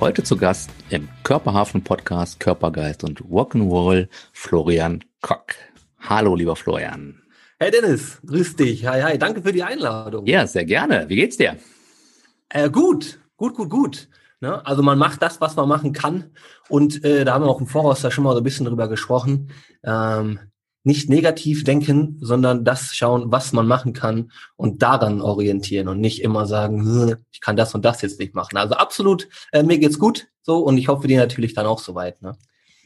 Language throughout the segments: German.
Heute zu Gast im Körperhafen Podcast Körpergeist und Rock'n'Roll Florian Kock. Hallo, lieber Florian. Hey Dennis, grüß dich. Hi, hi. Danke für die Einladung. Ja, sehr gerne. Wie geht's dir? Äh, gut, gut, gut, gut. Ne? Also man macht das, was man machen kann. Und äh, da haben wir auch im Voraus da schon mal so ein bisschen drüber gesprochen. Ähm, nicht negativ denken, sondern das schauen, was man machen kann und daran orientieren und nicht immer sagen, ich kann das und das jetzt nicht machen. Also absolut, äh, mir geht's gut so und ich hoffe dir natürlich dann auch soweit. Ne?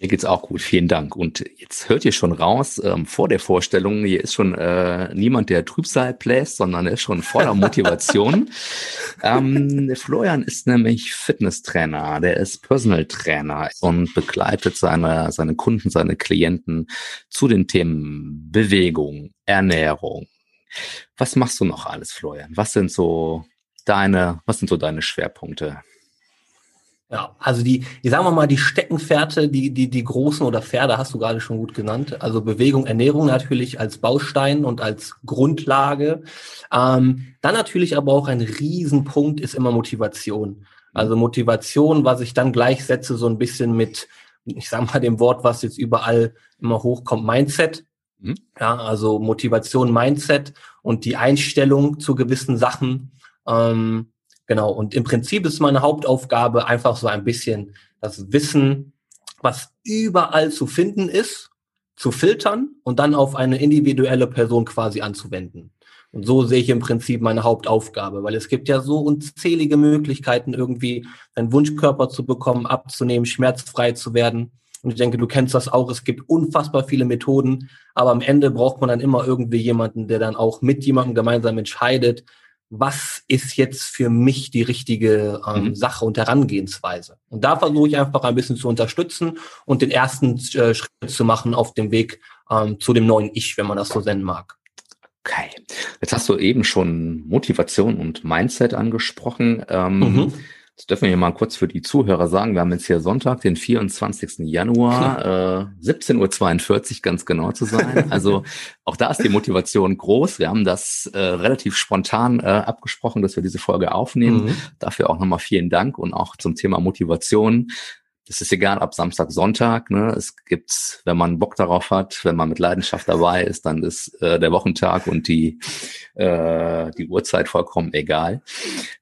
Mir geht's auch gut, vielen Dank. Und jetzt hört ihr schon raus, ähm, vor der Vorstellung, hier ist schon äh, niemand, der Trübsal bläst, sondern er ist schon voller Motivation. ähm, Florian ist nämlich Fitnesstrainer, der ist Personal Trainer und begleitet seine, seine Kunden, seine Klienten zu den Themen Bewegung, Ernährung. Was machst du noch alles, Florian? Was sind so deine, was sind so deine Schwerpunkte? Ja, also die, die sagen wir mal, die Steckenpferde, die, die, die großen oder Pferde hast du gerade schon gut genannt. Also Bewegung, Ernährung natürlich als Baustein und als Grundlage. Ähm, dann natürlich aber auch ein Riesenpunkt ist immer Motivation. Also Motivation, was ich dann gleichsetze, so ein bisschen mit, ich sag mal, dem Wort, was jetzt überall immer hochkommt, Mindset. Mhm. Ja, also Motivation, Mindset und die Einstellung zu gewissen Sachen. Ähm, Genau, und im Prinzip ist meine Hauptaufgabe einfach so ein bisschen das Wissen, was überall zu finden ist, zu filtern und dann auf eine individuelle Person quasi anzuwenden. Und so sehe ich im Prinzip meine Hauptaufgabe, weil es gibt ja so unzählige Möglichkeiten, irgendwie einen Wunschkörper zu bekommen, abzunehmen, schmerzfrei zu werden. Und ich denke, du kennst das auch. Es gibt unfassbar viele Methoden, aber am Ende braucht man dann immer irgendwie jemanden, der dann auch mit jemandem gemeinsam entscheidet, was ist jetzt für mich die richtige ähm, mhm. Sache und Herangehensweise. Und da versuche ich einfach ein bisschen zu unterstützen und den ersten äh, Schritt zu machen auf dem Weg ähm, zu dem neuen Ich, wenn man das so nennen mag. Okay. Jetzt hast du eben schon Motivation und Mindset angesprochen. Ähm, mhm. Das dürfen wir hier mal kurz für die Zuhörer sagen. Wir haben jetzt hier Sonntag, den 24. Januar, äh, 17.42 Uhr ganz genau zu sein. Also auch da ist die Motivation groß. Wir haben das äh, relativ spontan äh, abgesprochen, dass wir diese Folge aufnehmen. Mhm. Dafür auch nochmal vielen Dank und auch zum Thema Motivation es ist egal ab Samstag, Sonntag. Ne? Es gibt, wenn man Bock darauf hat, wenn man mit Leidenschaft dabei ist, dann ist äh, der Wochentag und die äh, die Uhrzeit vollkommen egal.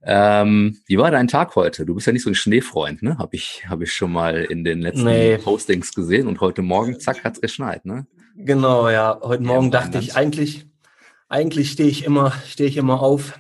Ähm, wie war dein Tag heute? Du bist ja nicht so ein Schneefreund, ne? Habe ich habe ich schon mal in den letzten nee. Postings gesehen und heute Morgen zack hat's geschneit, ne? Genau, ja. Heute Morgen ja, dachte ich eigentlich eigentlich stehe ich immer stehe ich immer auf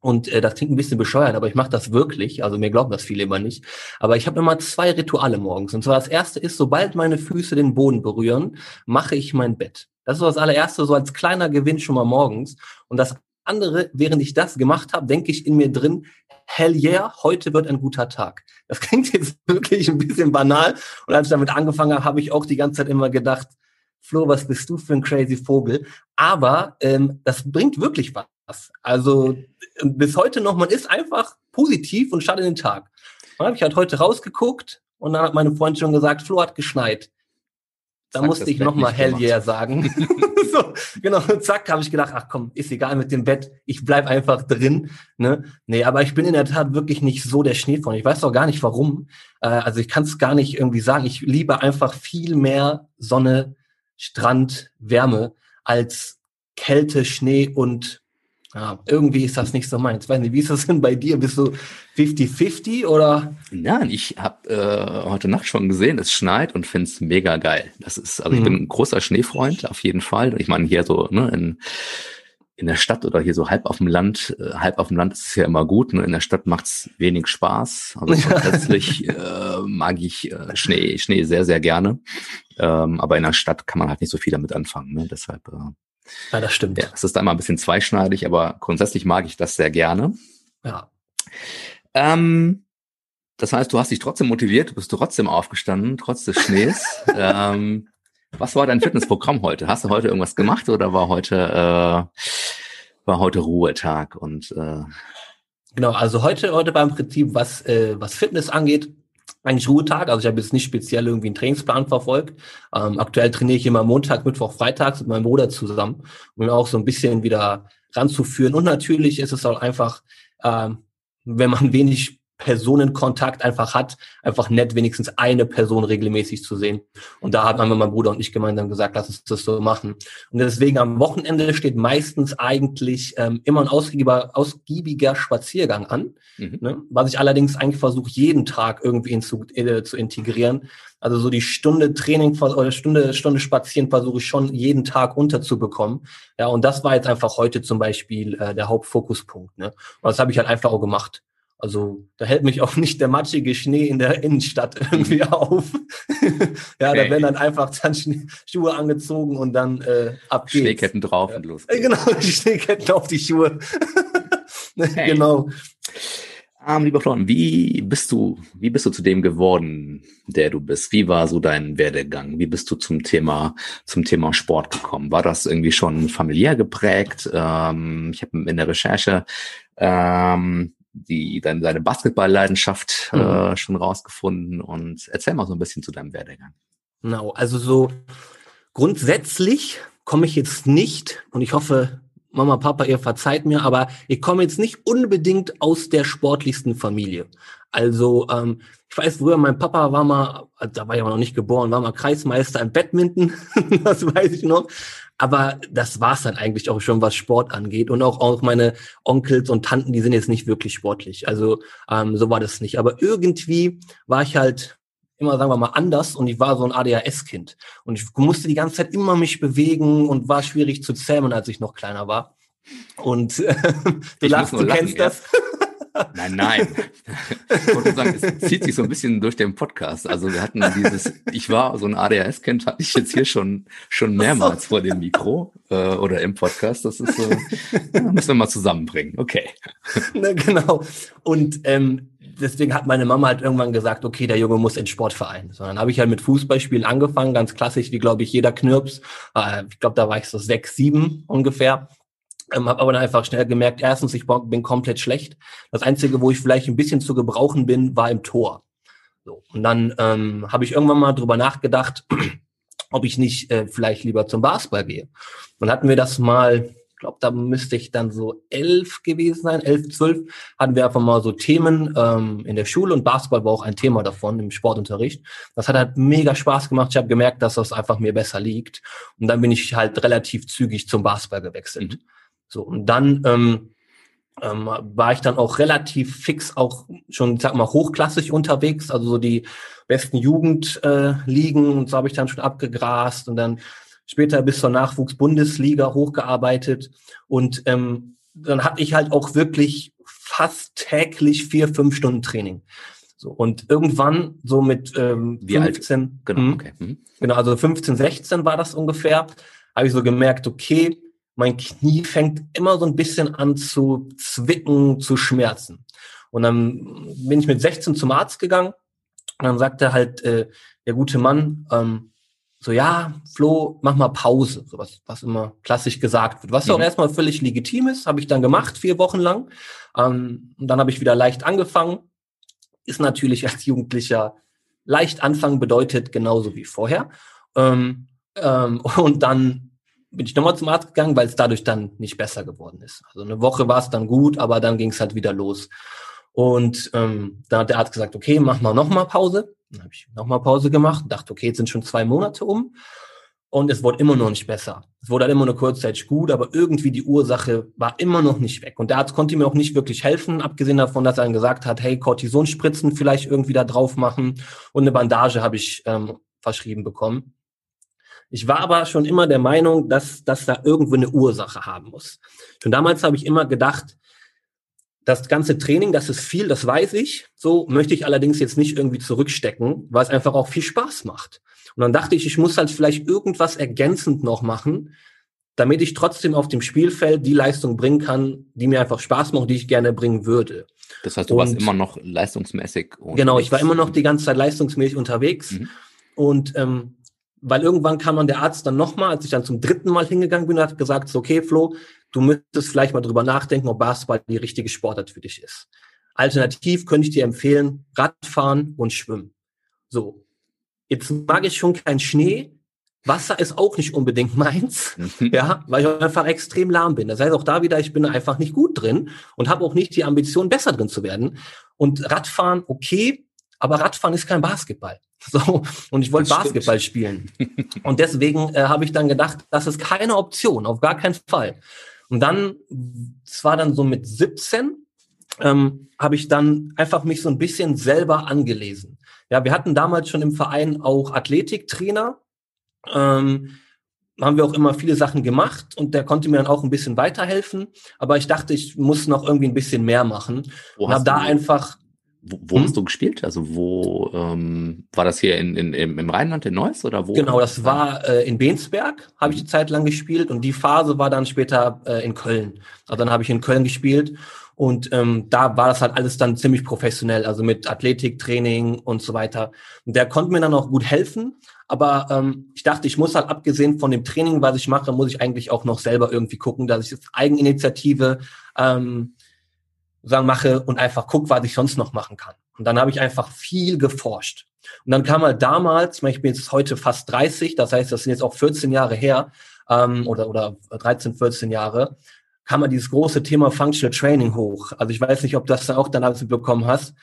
und äh, das klingt ein bisschen bescheuert, aber ich mache das wirklich. Also mir glauben das viele immer nicht. Aber ich habe immer zwei Rituale morgens. Und zwar das erste ist, sobald meine Füße den Boden berühren, mache ich mein Bett. Das ist das allererste, so als kleiner Gewinn schon mal morgens. Und das andere, während ich das gemacht habe, denke ich in mir drin, hell yeah, heute wird ein guter Tag. Das klingt jetzt wirklich ein bisschen banal. Und als ich damit angefangen habe, habe ich auch die ganze Zeit immer gedacht, Flo, was bist du für ein crazy Vogel? Aber ähm, das bringt wirklich was. Also bis heute noch, man ist einfach positiv und startet den Tag. Dann habe ich halt heute rausgeguckt und dann hat meine Freundin schon gesagt, Flo hat geschneit. Da zack, musste ich nochmal Hell yeah sagen. so, genau, zack, habe ich gedacht, ach komm, ist egal mit dem Bett, ich bleib einfach drin. Ne? Nee, aber ich bin in der Tat wirklich nicht so der Schneefreund. Ich weiß auch gar nicht warum. Äh, also ich kann es gar nicht irgendwie sagen. Ich liebe einfach viel mehr Sonne, Strand, Wärme als Kälte, Schnee und ja, irgendwie ist das nicht so meins. Weiß nicht, wie ist das denn bei dir? Bist du 50-50 oder? Nein, ich habe äh, heute Nacht schon gesehen, es schneit und finde es mega geil. Das ist, also ich mhm. bin ein großer Schneefreund, auf jeden Fall. Ich meine, hier so, ne, in, in der Stadt oder hier so halb auf dem Land, äh, halb auf dem Land ist es ja immer gut. Ne? In der Stadt macht's wenig Spaß. Also grundsätzlich äh, mag ich äh, Schnee, Schnee sehr, sehr gerne. Ähm, aber in der Stadt kann man halt nicht so viel damit anfangen. Ne? Deshalb äh, ja, das stimmt. Ja, es ist einmal ein bisschen zweischneidig, aber grundsätzlich mag ich das sehr gerne. Ja. Ähm, das heißt, du hast dich trotzdem motiviert, du bist trotzdem aufgestanden, trotz des Schnees. ähm, Was war dein Fitnessprogramm heute? Hast du heute irgendwas gemacht oder war heute äh, war heute Ruhetag und äh Genau, also heute heute beim Prinzip, was äh, was Fitness angeht, eigentlich Ruhetag. Also ich habe jetzt nicht speziell irgendwie einen Trainingsplan verfolgt. Ähm, aktuell trainiere ich immer Montag, Mittwoch, Freitags mit meinem Bruder zusammen, um ihn auch so ein bisschen wieder ranzuführen. Und natürlich ist es auch einfach, ähm, wenn man wenig Personenkontakt einfach hat, einfach nett, wenigstens eine Person regelmäßig zu sehen. Und da haben mein Bruder und ich gemeinsam gesagt, lass uns das so machen. Und deswegen am Wochenende steht meistens eigentlich ähm, immer ein ausgiebiger, ausgiebiger Spaziergang an, mhm. ne? was ich allerdings eigentlich versuche, jeden Tag irgendwie in zu, äh, zu integrieren. Also so die Stunde Training oder Stunde, Stunde Spazieren versuche ich schon jeden Tag unterzubekommen. Ja, und das war jetzt einfach heute zum Beispiel äh, der Hauptfokuspunkt. Ne? Und das habe ich halt einfach auch gemacht. Also da hält mich auch nicht der matschige Schnee in der Innenstadt irgendwie auf. ja, okay. da werden dann einfach dann Schuhe angezogen und dann äh, ab geht's. Schneeketten drauf ja. und los. Geht's. Genau, die Schneeketten auf die Schuhe. hey. Genau. Ähm, lieber Florian, wie bist du, wie bist du zu dem geworden, der du bist? Wie war so dein Werdegang? Wie bist du zum Thema, zum Thema Sport gekommen? War das irgendwie schon familiär geprägt? Ähm, ich habe in der Recherche ähm, die deine, deine Basketball-Leidenschaft mhm. äh, schon rausgefunden und erzähl mal so ein bisschen zu deinem Werdegang. Genau, also so grundsätzlich komme ich jetzt nicht und ich hoffe, Mama, Papa, ihr verzeiht mir, aber ich komme jetzt nicht unbedingt aus der sportlichsten Familie. Also ähm, ich weiß früher, mein Papa war mal, da war ich aber noch nicht geboren, war mal Kreismeister im Badminton, das weiß ich noch. Aber das war's dann eigentlich auch schon, was Sport angeht. Und auch, auch meine Onkels und Tanten, die sind jetzt nicht wirklich sportlich. Also ähm, so war das nicht. Aber irgendwie war ich halt immer, sagen wir mal, anders und ich war so ein ADHS-Kind. Und ich musste die ganze Zeit immer mich bewegen und war schwierig zu zähmen, als ich noch kleiner war. Und äh, du lachst, du kennst ja. das. Nein, nein. Ich wollte sagen, es zieht sich so ein bisschen durch den Podcast. Also wir hatten dieses, ich war so ein ADHS-Kind, hatte ich jetzt hier schon schon mehrmals vor dem Mikro äh, oder im Podcast. Das ist so, ja, müssen wir mal zusammenbringen. Okay. Na, genau. Und ähm, deswegen hat meine Mama halt irgendwann gesagt, okay, der Junge muss in Sportverein. So, dann habe ich halt mit Fußballspielen angefangen, ganz klassisch, wie glaube ich jeder Knirps. Äh, ich glaube, da war ich so sechs, sieben ungefähr. Ähm, habe aber dann einfach schnell gemerkt, erstens, ich bin komplett schlecht. Das Einzige, wo ich vielleicht ein bisschen zu gebrauchen bin, war im Tor. So, und dann ähm, habe ich irgendwann mal drüber nachgedacht, ob ich nicht äh, vielleicht lieber zum Basketball gehe. Und hatten wir das mal, ich glaube, da müsste ich dann so elf gewesen sein, elf, zwölf, hatten wir einfach mal so Themen ähm, in der Schule und Basketball war auch ein Thema davon im Sportunterricht. Das hat halt mega Spaß gemacht. Ich habe gemerkt, dass das einfach mir besser liegt. Und dann bin ich halt relativ zügig zum Basketball gewechselt. Mhm. So, und dann ähm, ähm, war ich dann auch relativ fix auch schon, sag mal, hochklassig unterwegs, also so die besten Jugendligen äh, und so habe ich dann schon abgegrast und dann später bis zur Nachwuchsbundesliga hochgearbeitet und ähm, dann hatte ich halt auch wirklich fast täglich vier, fünf Stunden Training. So, und irgendwann, so mit ähm, Wie 15, alt? Genau, hm, okay. Mhm. genau, also 15, 16 war das ungefähr, habe ich so gemerkt, okay, mein Knie fängt immer so ein bisschen an zu zwicken, zu schmerzen. Und dann bin ich mit 16 zum Arzt gegangen und dann sagte halt äh, der gute Mann, ähm, so ja, Flo, mach mal Pause, so was, was immer klassisch gesagt wird. Was mhm. auch erstmal völlig legitim ist, habe ich dann gemacht, vier Wochen lang. Ähm, und dann habe ich wieder leicht angefangen. Ist natürlich als Jugendlicher leicht anfangen bedeutet genauso wie vorher. Ähm, ähm, und dann bin ich nochmal zum Arzt gegangen, weil es dadurch dann nicht besser geworden ist. Also eine Woche war es dann gut, aber dann ging es halt wieder los. Und ähm, dann hat der Arzt gesagt, okay, mach mal nochmal Pause. Dann habe ich nochmal Pause gemacht, dachte, okay, jetzt sind schon zwei Monate um. Und es wurde immer noch nicht besser. Es wurde halt immer nur kurzzeitig gut, aber irgendwie die Ursache war immer noch nicht weg. Und der Arzt konnte mir auch nicht wirklich helfen, abgesehen davon, dass er dann gesagt hat, hey, Cortisonspritzen vielleicht irgendwie da drauf machen und eine Bandage habe ich ähm, verschrieben bekommen. Ich war aber schon immer der Meinung, dass, dass da irgendwo eine Ursache haben muss. Schon damals habe ich immer gedacht, das ganze Training, das ist viel, das weiß ich. So möchte ich allerdings jetzt nicht irgendwie zurückstecken, weil es einfach auch viel Spaß macht. Und dann dachte ich, ich muss halt vielleicht irgendwas ergänzend noch machen, damit ich trotzdem auf dem Spielfeld die Leistung bringen kann, die mir einfach Spaß macht, die ich gerne bringen würde. Das heißt, du und, warst immer noch leistungsmäßig. Genau, ich war immer noch die ganze Zeit leistungsmäßig unterwegs. Mhm. Und ähm, weil irgendwann kam dann der Arzt dann nochmal, als ich dann zum dritten Mal hingegangen bin, hat gesagt, so, okay, Flo, du müsstest vielleicht mal drüber nachdenken, ob Basketball die richtige Sportart für dich ist. Alternativ könnte ich dir empfehlen, Radfahren und Schwimmen. So. Jetzt mag ich schon keinen Schnee. Wasser ist auch nicht unbedingt meins, ja, weil ich einfach extrem lahm bin. Das heißt auch da wieder, ich bin einfach nicht gut drin und habe auch nicht die Ambition, besser drin zu werden. Und Radfahren, okay, aber Radfahren ist kein Basketball. So, und ich wollte Basketball spielen. Und deswegen äh, habe ich dann gedacht, das ist keine Option, auf gar keinen Fall. Und dann, es war dann so mit 17, ähm, habe ich dann einfach mich so ein bisschen selber angelesen. Ja, wir hatten damals schon im Verein auch Athletiktrainer. Ähm, haben wir auch immer viele Sachen gemacht und der konnte mir dann auch ein bisschen weiterhelfen. Aber ich dachte, ich muss noch irgendwie ein bisschen mehr machen. Wo und habe da einfach wo, wo hm? hast du gespielt? Also wo ähm, war das hier in, in, im Rheinland in Neuss oder wo? Genau, das war äh, in Bensberg, habe ich die Zeit lang gespielt und die Phase war dann später äh, in Köln. Also dann habe ich in Köln gespielt und ähm, da war das halt alles dann ziemlich professionell, also mit Athletiktraining und so weiter. Und der konnte mir dann auch gut helfen. Aber ähm, ich dachte, ich muss halt abgesehen von dem Training, was ich mache, muss ich eigentlich auch noch selber irgendwie gucken, dass ich jetzt Eigeninitiative ähm, sagen, mache und einfach guck, was ich sonst noch machen kann. Und dann habe ich einfach viel geforscht. Und dann kam halt damals, ich, meine, ich bin jetzt heute fast 30, das heißt, das sind jetzt auch 14 Jahre her, ähm, oder, oder 13, 14 Jahre, kam halt dieses große Thema Functional Training hoch. Also ich weiß nicht, ob du das auch dann alles bekommen hast.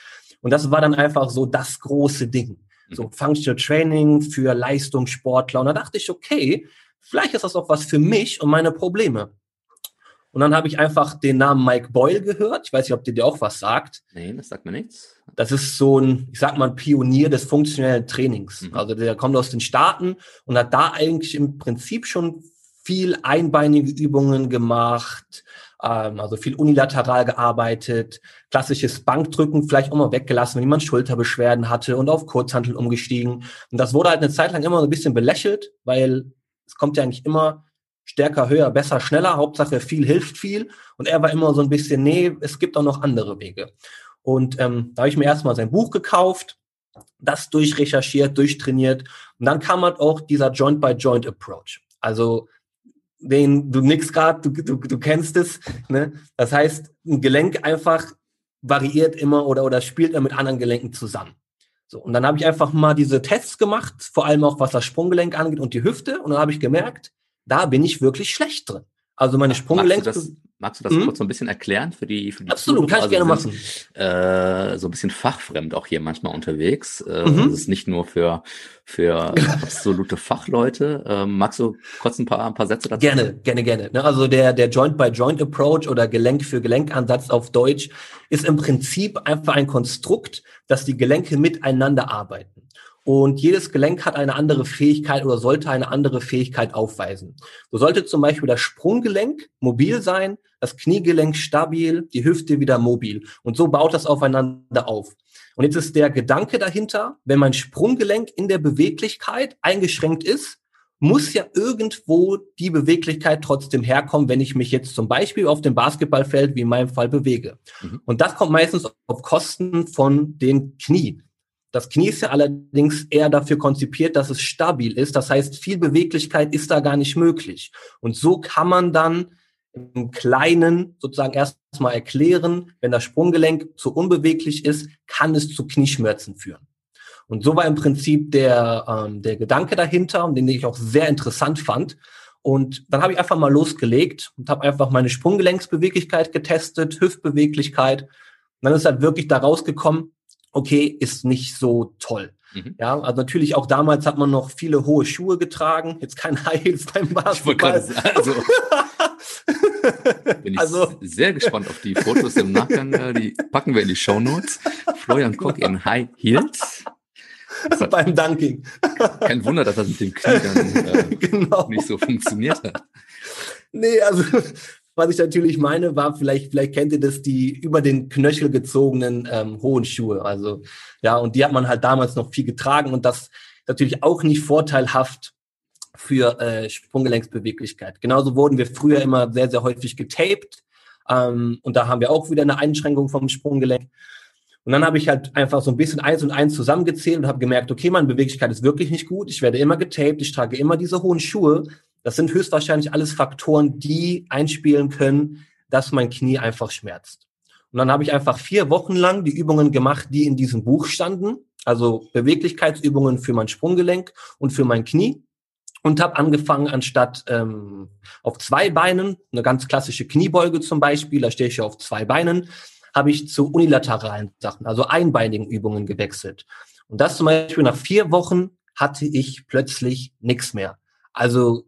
Und das war dann einfach so das große Ding. So mhm. Functional Training für Leistungssportler. Und da dachte ich, okay, vielleicht ist das auch was für mich und meine Probleme. Und dann habe ich einfach den Namen Mike Boyle gehört. Ich weiß nicht, ob der dir auch was sagt. Nee, das sagt mir nichts. Das ist so ein, ich sag mal, ein Pionier des funktionellen Trainings. Mhm. Also der kommt aus den Staaten und hat da eigentlich im Prinzip schon viel einbeinige Übungen gemacht, ähm, also viel unilateral gearbeitet, klassisches Bankdrücken vielleicht auch mal weggelassen, wenn jemand Schulterbeschwerden hatte und auf Kurzhantel umgestiegen. Und das wurde halt eine Zeit lang immer so ein bisschen belächelt, weil es kommt ja eigentlich immer stärker, höher, besser, schneller. Hauptsache viel hilft viel. Und er war immer so ein bisschen, nee, es gibt auch noch andere Wege. Und ähm, da habe ich mir erstmal sein Buch gekauft, das durchrecherchiert, durchtrainiert. Und dann kam halt auch dieser Joint-by-Joint-Approach. Also den, du nix gerade, du, du, du kennst es. Ne? Das heißt, ein Gelenk einfach variiert immer oder, oder spielt er mit anderen Gelenken zusammen. So, und dann habe ich einfach mal diese Tests gemacht, vor allem auch was das Sprunggelenk angeht und die Hüfte. Und dann habe ich gemerkt, da bin ich wirklich schlecht drin. Also meine Sprunggelenk. Magst du das, magst du das mhm. kurz so ein bisschen erklären für die, für die Absolut, kann ich gerne machen. Äh, so ein bisschen fachfremd auch hier manchmal unterwegs. Äh, mhm. Das ist nicht nur für, für absolute Fachleute. Äh, magst du kurz ein paar, ein paar Sätze dazu? Gerne, gerne, gerne. Ne, also der, der Joint-by-Joint-Approach oder Gelenk für Gelenkansatz auf Deutsch ist im Prinzip einfach ein Konstrukt, dass die Gelenke miteinander arbeiten. Und jedes Gelenk hat eine andere Fähigkeit oder sollte eine andere Fähigkeit aufweisen. So sollte zum Beispiel das Sprunggelenk mobil sein, das Kniegelenk stabil, die Hüfte wieder mobil. Und so baut das aufeinander auf. Und jetzt ist der Gedanke dahinter, wenn mein Sprunggelenk in der Beweglichkeit eingeschränkt ist, muss ja irgendwo die Beweglichkeit trotzdem herkommen, wenn ich mich jetzt zum Beispiel auf dem Basketballfeld wie in meinem Fall bewege. Mhm. Und das kommt meistens auf Kosten von den Knie. Das Knie ist ja allerdings eher dafür konzipiert, dass es stabil ist. Das heißt, viel Beweglichkeit ist da gar nicht möglich. Und so kann man dann im Kleinen sozusagen erstmal erklären, wenn das Sprunggelenk zu unbeweglich ist, kann es zu Knieschmerzen führen. Und so war im Prinzip der, ähm, der Gedanke dahinter, den ich auch sehr interessant fand. Und dann habe ich einfach mal losgelegt und habe einfach meine Sprunggelenksbeweglichkeit getestet, Hüftbeweglichkeit. Und dann ist halt wirklich da rausgekommen, okay, ist nicht so toll. Mhm. Ja, also natürlich auch damals hat man noch viele hohe Schuhe getragen, jetzt kein High Heels beim Basketball. also, bin ich also, sehr gespannt auf die Fotos im Nachgang, äh, die packen wir in die Show Notes. Florian Koch in High Heels. Hat, beim Dunking. Kein Wunder, dass das mit dem Knie dann äh, genau. nicht so funktioniert hat. Nee, also was ich natürlich meine, war vielleicht, vielleicht kennt ihr das, die über den Knöchel gezogenen ähm, hohen Schuhe. Also ja, und die hat man halt damals noch viel getragen und das natürlich auch nicht vorteilhaft für äh, Sprunggelenksbeweglichkeit. Genauso wurden wir früher immer sehr, sehr häufig getaped. Ähm, und da haben wir auch wieder eine Einschränkung vom Sprunggelenk. Und dann habe ich halt einfach so ein bisschen eins und eins zusammengezählt und habe gemerkt, okay, meine Beweglichkeit ist wirklich nicht gut. Ich werde immer getaped, ich trage immer diese hohen Schuhe. Das sind höchstwahrscheinlich alles Faktoren, die einspielen können, dass mein Knie einfach schmerzt. Und dann habe ich einfach vier Wochen lang die Übungen gemacht, die in diesem Buch standen. Also Beweglichkeitsübungen für mein Sprunggelenk und für mein Knie und habe angefangen, anstatt ähm, auf zwei Beinen, eine ganz klassische Kniebeuge zum Beispiel, da stehe ich ja auf zwei Beinen, habe ich zu unilateralen Sachen, also einbeinigen Übungen gewechselt. Und das zum Beispiel nach vier Wochen hatte ich plötzlich nichts mehr. Also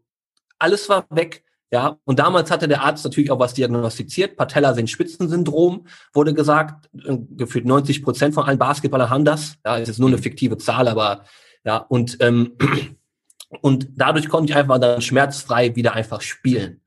alles war weg. Ja, und damals hatte der Arzt natürlich auch was diagnostiziert. Patellasehenspitzensyndrom wurde gesagt. Äh, gefühlt 90 Prozent von allen Basketballern haben das. Ja, es ist nur eine fiktive Zahl, aber ja, und ähm, und dadurch konnte ich einfach dann schmerzfrei wieder einfach spielen.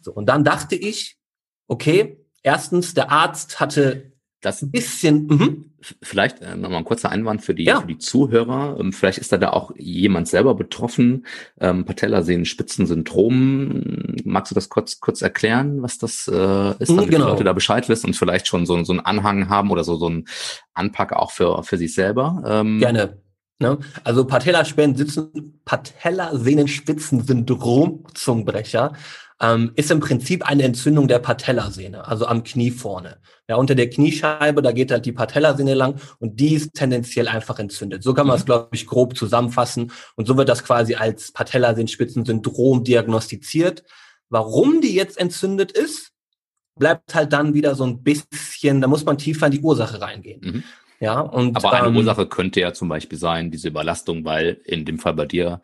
So, und dann dachte ich, okay, erstens, der Arzt hatte das ein bisschen. Mhm. Vielleicht äh, nochmal ein kurzer Einwand für die, ja. für die Zuhörer. Ähm, vielleicht ist da da auch jemand selber betroffen. Ähm, Patellasehnen-Spitzensyndrom. Magst du das kurz, kurz erklären, was das äh, ist, damit genau. die Leute da Bescheid wissen und vielleicht schon so, so einen Anhang haben oder so, so einen Anpack auch für, für sich selber? Ähm, Gerne. Ne? Also Patellasehnenspitzensyndrom, Zungenbrecher, ähm, ist im Prinzip eine Entzündung der Patellasehne, also am Knie vorne. Ja, unter der Kniescheibe, da geht halt die Patellasehne lang und die ist tendenziell einfach entzündet. So kann man es, mhm. glaube ich, grob zusammenfassen. Und so wird das quasi als Patellasehnenspitzensyndrom diagnostiziert. Warum die jetzt entzündet ist, bleibt halt dann wieder so ein bisschen, da muss man tiefer in die Ursache reingehen. Mhm. Ja, und, Aber eine ähm, Ursache könnte ja zum Beispiel sein, diese Überlastung, weil in dem Fall bei dir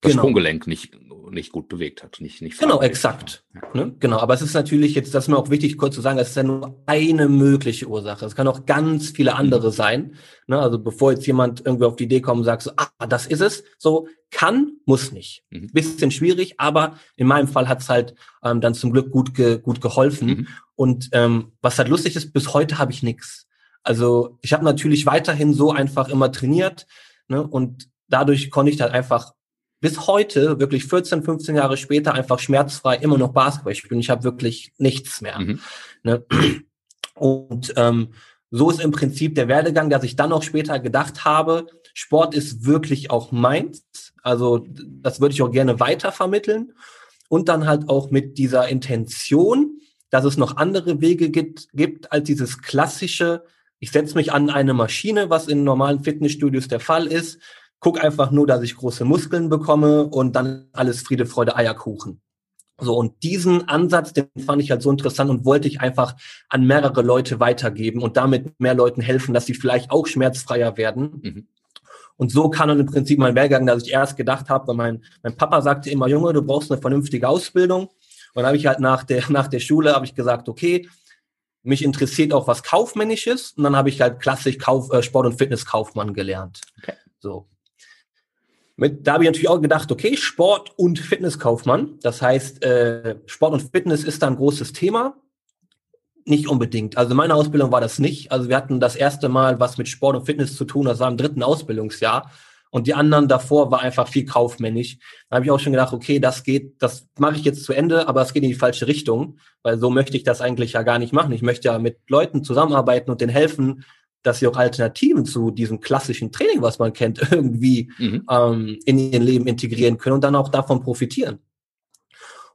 das genau. Sprunggelenk nicht, nicht gut bewegt hat. Nicht, nicht genau, exakt. Ja. Ne? Genau, aber es ist natürlich jetzt, das ist mir auch wichtig, kurz zu sagen, es ist ja nur eine mögliche Ursache. Es kann auch ganz viele andere mhm. sein. Ne? Also bevor jetzt jemand irgendwie auf die Idee kommt und sagt, so, ah, das ist es, so kann, muss nicht. Mhm. Bisschen schwierig, aber in meinem Fall hat es halt ähm, dann zum Glück gut, ge gut geholfen. Mhm. Und ähm, was halt lustig ist, bis heute habe ich nichts. Also ich habe natürlich weiterhin so einfach immer trainiert ne, und dadurch konnte ich halt einfach bis heute, wirklich 14, 15 Jahre später, einfach schmerzfrei immer noch Basketball spielen. Ich habe wirklich nichts mehr. Mhm. Ne? Und ähm, so ist im Prinzip der Werdegang, dass ich dann auch später gedacht habe, Sport ist wirklich auch meins. Also das würde ich auch gerne weiter vermitteln. Und dann halt auch mit dieser Intention, dass es noch andere Wege gibt, gibt als dieses klassische, ich setze mich an eine Maschine, was in normalen Fitnessstudios der Fall ist, guck einfach nur, dass ich große Muskeln bekomme und dann alles Friede, Freude, Eierkuchen. So, und diesen Ansatz, den fand ich halt so interessant und wollte ich einfach an mehrere Leute weitergeben und damit mehr Leuten helfen, dass sie vielleicht auch schmerzfreier werden. Mhm. Und so kann dann im Prinzip mein Werdegang, dass ich erst gedacht habe, weil mein, mein Papa sagte immer, Junge, du brauchst eine vernünftige Ausbildung. Und dann habe ich halt nach der, nach der Schule, habe ich gesagt, okay, mich interessiert auch was Kaufmännisches und dann habe ich halt klassisch Kauf, äh, Sport- und Fitnesskaufmann gelernt. Okay. So. Mit, da habe ich natürlich auch gedacht, okay, Sport- und Fitnesskaufmann. Das heißt, äh, Sport und Fitness ist da ein großes Thema. Nicht unbedingt. Also meine Ausbildung war das nicht. Also wir hatten das erste Mal was mit Sport und Fitness zu tun, das war im dritten Ausbildungsjahr. Und die anderen davor war einfach viel kaufmännisch. Da habe ich auch schon gedacht, okay, das geht, das mache ich jetzt zu Ende, aber es geht in die falsche Richtung, weil so möchte ich das eigentlich ja gar nicht machen. Ich möchte ja mit Leuten zusammenarbeiten und denen helfen, dass sie auch Alternativen zu diesem klassischen Training, was man kennt, irgendwie mhm. ähm, in ihr Leben integrieren können und dann auch davon profitieren.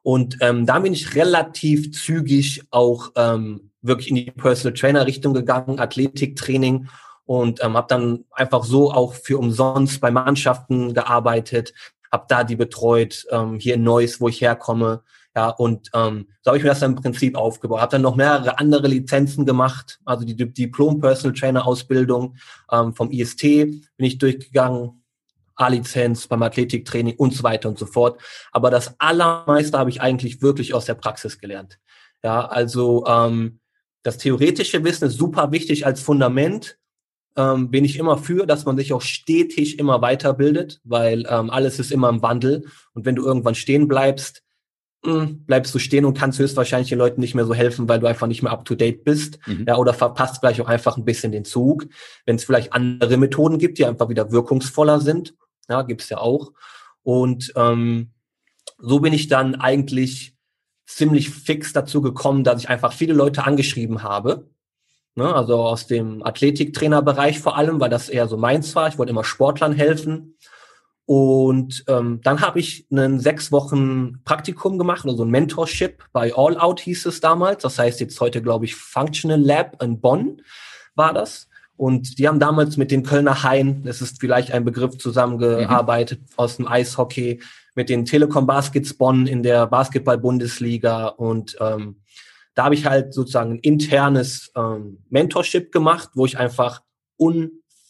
Und ähm, da bin ich relativ zügig auch ähm, wirklich in die Personal Trainer Richtung gegangen, Athletiktraining und ähm, habe dann einfach so auch für umsonst bei Mannschaften gearbeitet, habe da die betreut, ähm, hier in Neuss, wo ich herkomme. Ja, und ähm, so habe ich mir das dann im Prinzip aufgebaut. Habe dann noch mehrere andere Lizenzen gemacht, also die Diplom Personal Trainer Ausbildung ähm, vom IST bin ich durchgegangen, A-Lizenz beim Athletiktraining und so weiter und so fort. Aber das Allermeiste habe ich eigentlich wirklich aus der Praxis gelernt. Ja, also ähm, das theoretische Wissen ist super wichtig als Fundament, ähm, bin ich immer für, dass man sich auch stetig immer weiterbildet, weil ähm, alles ist immer im Wandel. Und wenn du irgendwann stehen bleibst, bleibst du stehen und kannst höchstwahrscheinlich den Leuten nicht mehr so helfen, weil du einfach nicht mehr up to date bist. Mhm. Ja, oder verpasst vielleicht auch einfach ein bisschen den Zug. Wenn es vielleicht andere Methoden gibt, die einfach wieder wirkungsvoller sind, ja, gibt's ja auch. Und ähm, so bin ich dann eigentlich ziemlich fix dazu gekommen, dass ich einfach viele Leute angeschrieben habe ne? also aus dem Athletiktrainerbereich vor allem, weil das eher so meins war. Ich wollte immer Sportlern helfen. Und ähm, dann habe ich einen sechs Wochen Praktikum gemacht, also ein Mentorship bei All Out hieß es damals. Das heißt jetzt heute, glaube ich, Functional Lab in Bonn war das. Und die haben damals mit den Kölner Hain, das ist vielleicht ein Begriff, zusammengearbeitet mhm. aus dem Eishockey, mit den Telekom Baskets Bonn in der Basketball-Bundesliga. Und ähm, da habe ich halt sozusagen ein internes ähm, Mentorship gemacht, wo ich einfach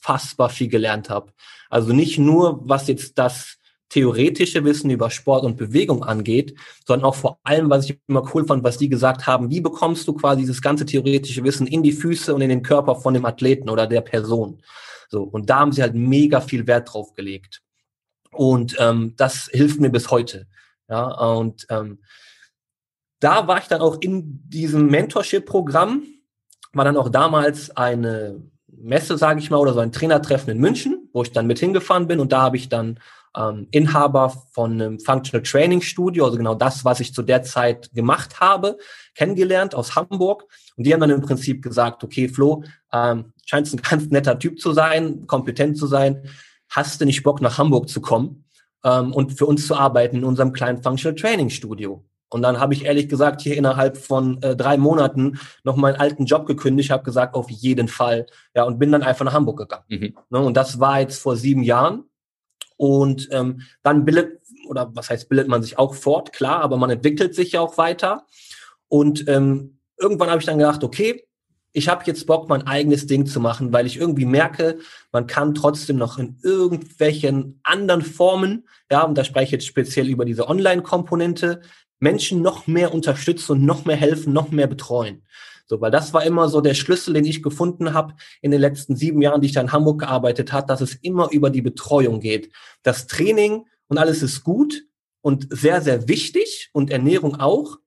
unfassbar viel gelernt habe. Also nicht nur, was jetzt das theoretische Wissen über Sport und Bewegung angeht, sondern auch vor allem, was ich immer cool fand, was die gesagt haben, wie bekommst du quasi dieses ganze theoretische Wissen in die Füße und in den Körper von dem Athleten oder der Person. So, und da haben sie halt mega viel Wert drauf gelegt. Und ähm, das hilft mir bis heute. Ja, und ähm, da war ich dann auch in diesem Mentorship-Programm, war dann auch damals eine Messe, sage ich mal, oder so ein Trainertreffen in München, wo ich dann mit hingefahren bin und da habe ich dann ähm, Inhaber von einem Functional Training Studio, also genau das, was ich zu der Zeit gemacht habe, kennengelernt aus Hamburg. Und die haben dann im Prinzip gesagt, okay, Flo, ähm, scheinst ein ganz netter Typ zu sein, kompetent zu sein. Hast du nicht Bock, nach Hamburg zu kommen ähm, und für uns zu arbeiten in unserem kleinen Functional Training Studio? Und dann habe ich ehrlich gesagt hier innerhalb von äh, drei Monaten noch meinen alten Job gekündigt, habe gesagt, auf jeden Fall. Ja, und bin dann einfach nach Hamburg gegangen. Mhm. Ne, und das war jetzt vor sieben Jahren. Und ähm, dann bildet, oder was heißt, bildet man sich auch fort, klar, aber man entwickelt sich ja auch weiter. Und ähm, irgendwann habe ich dann gedacht, okay, ich habe jetzt Bock, mein eigenes Ding zu machen, weil ich irgendwie merke, man kann trotzdem noch in irgendwelchen anderen Formen, ja, und da spreche ich jetzt speziell über diese Online-Komponente, Menschen noch mehr unterstützen und noch mehr helfen, noch mehr betreuen. So, weil das war immer so der Schlüssel, den ich gefunden habe in den letzten sieben Jahren, die ich da in Hamburg gearbeitet habe, dass es immer über die Betreuung geht. Das Training und alles ist gut und sehr, sehr wichtig und Ernährung auch.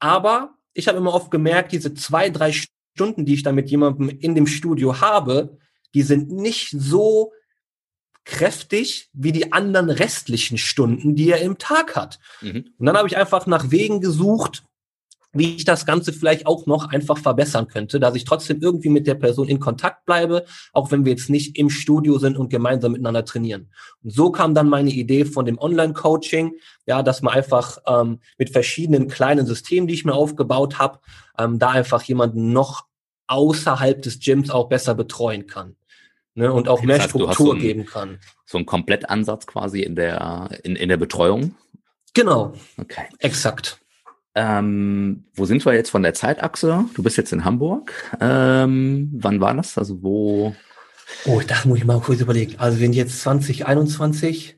Aber ich habe immer oft gemerkt, diese zwei, drei Stunden, die ich da mit jemandem in dem Studio habe, die sind nicht so kräftig wie die anderen restlichen Stunden, die er im Tag hat. Mhm. Und dann habe ich einfach nach Wegen gesucht, wie ich das Ganze vielleicht auch noch einfach verbessern könnte, dass ich trotzdem irgendwie mit der Person in Kontakt bleibe, auch wenn wir jetzt nicht im Studio sind und gemeinsam miteinander trainieren. Und so kam dann meine Idee von dem Online-Coaching, ja, dass man einfach ähm, mit verschiedenen kleinen Systemen, die ich mir aufgebaut habe, ähm, da einfach jemanden noch außerhalb des Gyms auch besser betreuen kann ne, und auch mehr das heißt, Struktur so einen, geben kann. So ein Komplettansatz quasi in der, in, in der Betreuung? Genau. Okay. Exakt. Ähm, wo sind wir jetzt von der Zeitachse? Du bist jetzt in Hamburg. Ähm, wann war das? Also wo? Oh, das muss ich mal kurz überlegen. Also wir sind jetzt 2021.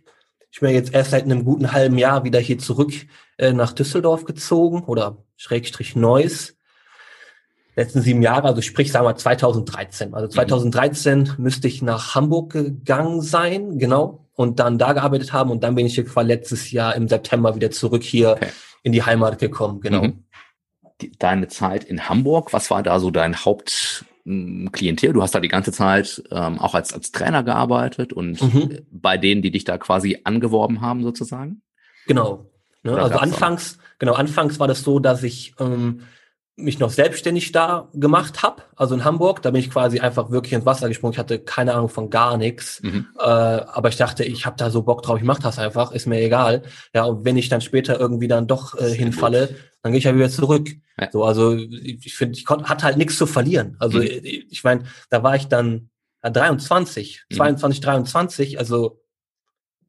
Ich bin jetzt erst seit einem guten halben Jahr wieder hier zurück äh, nach Düsseldorf gezogen oder Schrägstrich Neuss letzten sieben Jahre, also sprich, sagen wir 2013. Also 2013 mhm. müsste ich nach Hamburg gegangen sein, genau, und dann da gearbeitet haben und dann bin ich hier quasi letztes Jahr im September wieder zurück hier okay. in die Heimat gekommen, genau. Mhm. Deine Zeit in Hamburg, was war da so dein Hauptklientel? Du hast da die ganze Zeit ähm, auch als, als Trainer gearbeitet und mhm. bei denen, die dich da quasi angeworben haben, sozusagen? Genau. Ne, also anfangs, genau, anfangs war das so, dass ich ähm, mich noch selbstständig da gemacht habe, also in Hamburg, da bin ich quasi einfach wirklich ins Wasser gesprungen. Ich hatte keine Ahnung von gar nichts, mhm. äh, aber ich dachte, ich habe da so Bock drauf, ich mache das einfach, ist mir egal. Ja, und wenn ich dann später irgendwie dann doch äh, hinfalle, dann gehe ich ja wieder zurück. Ja. So, also ich finde, ich konnte, hatte halt nichts zu verlieren. Also mhm. ich, ich meine, da war ich dann ja, 23, mhm. 22, 23, also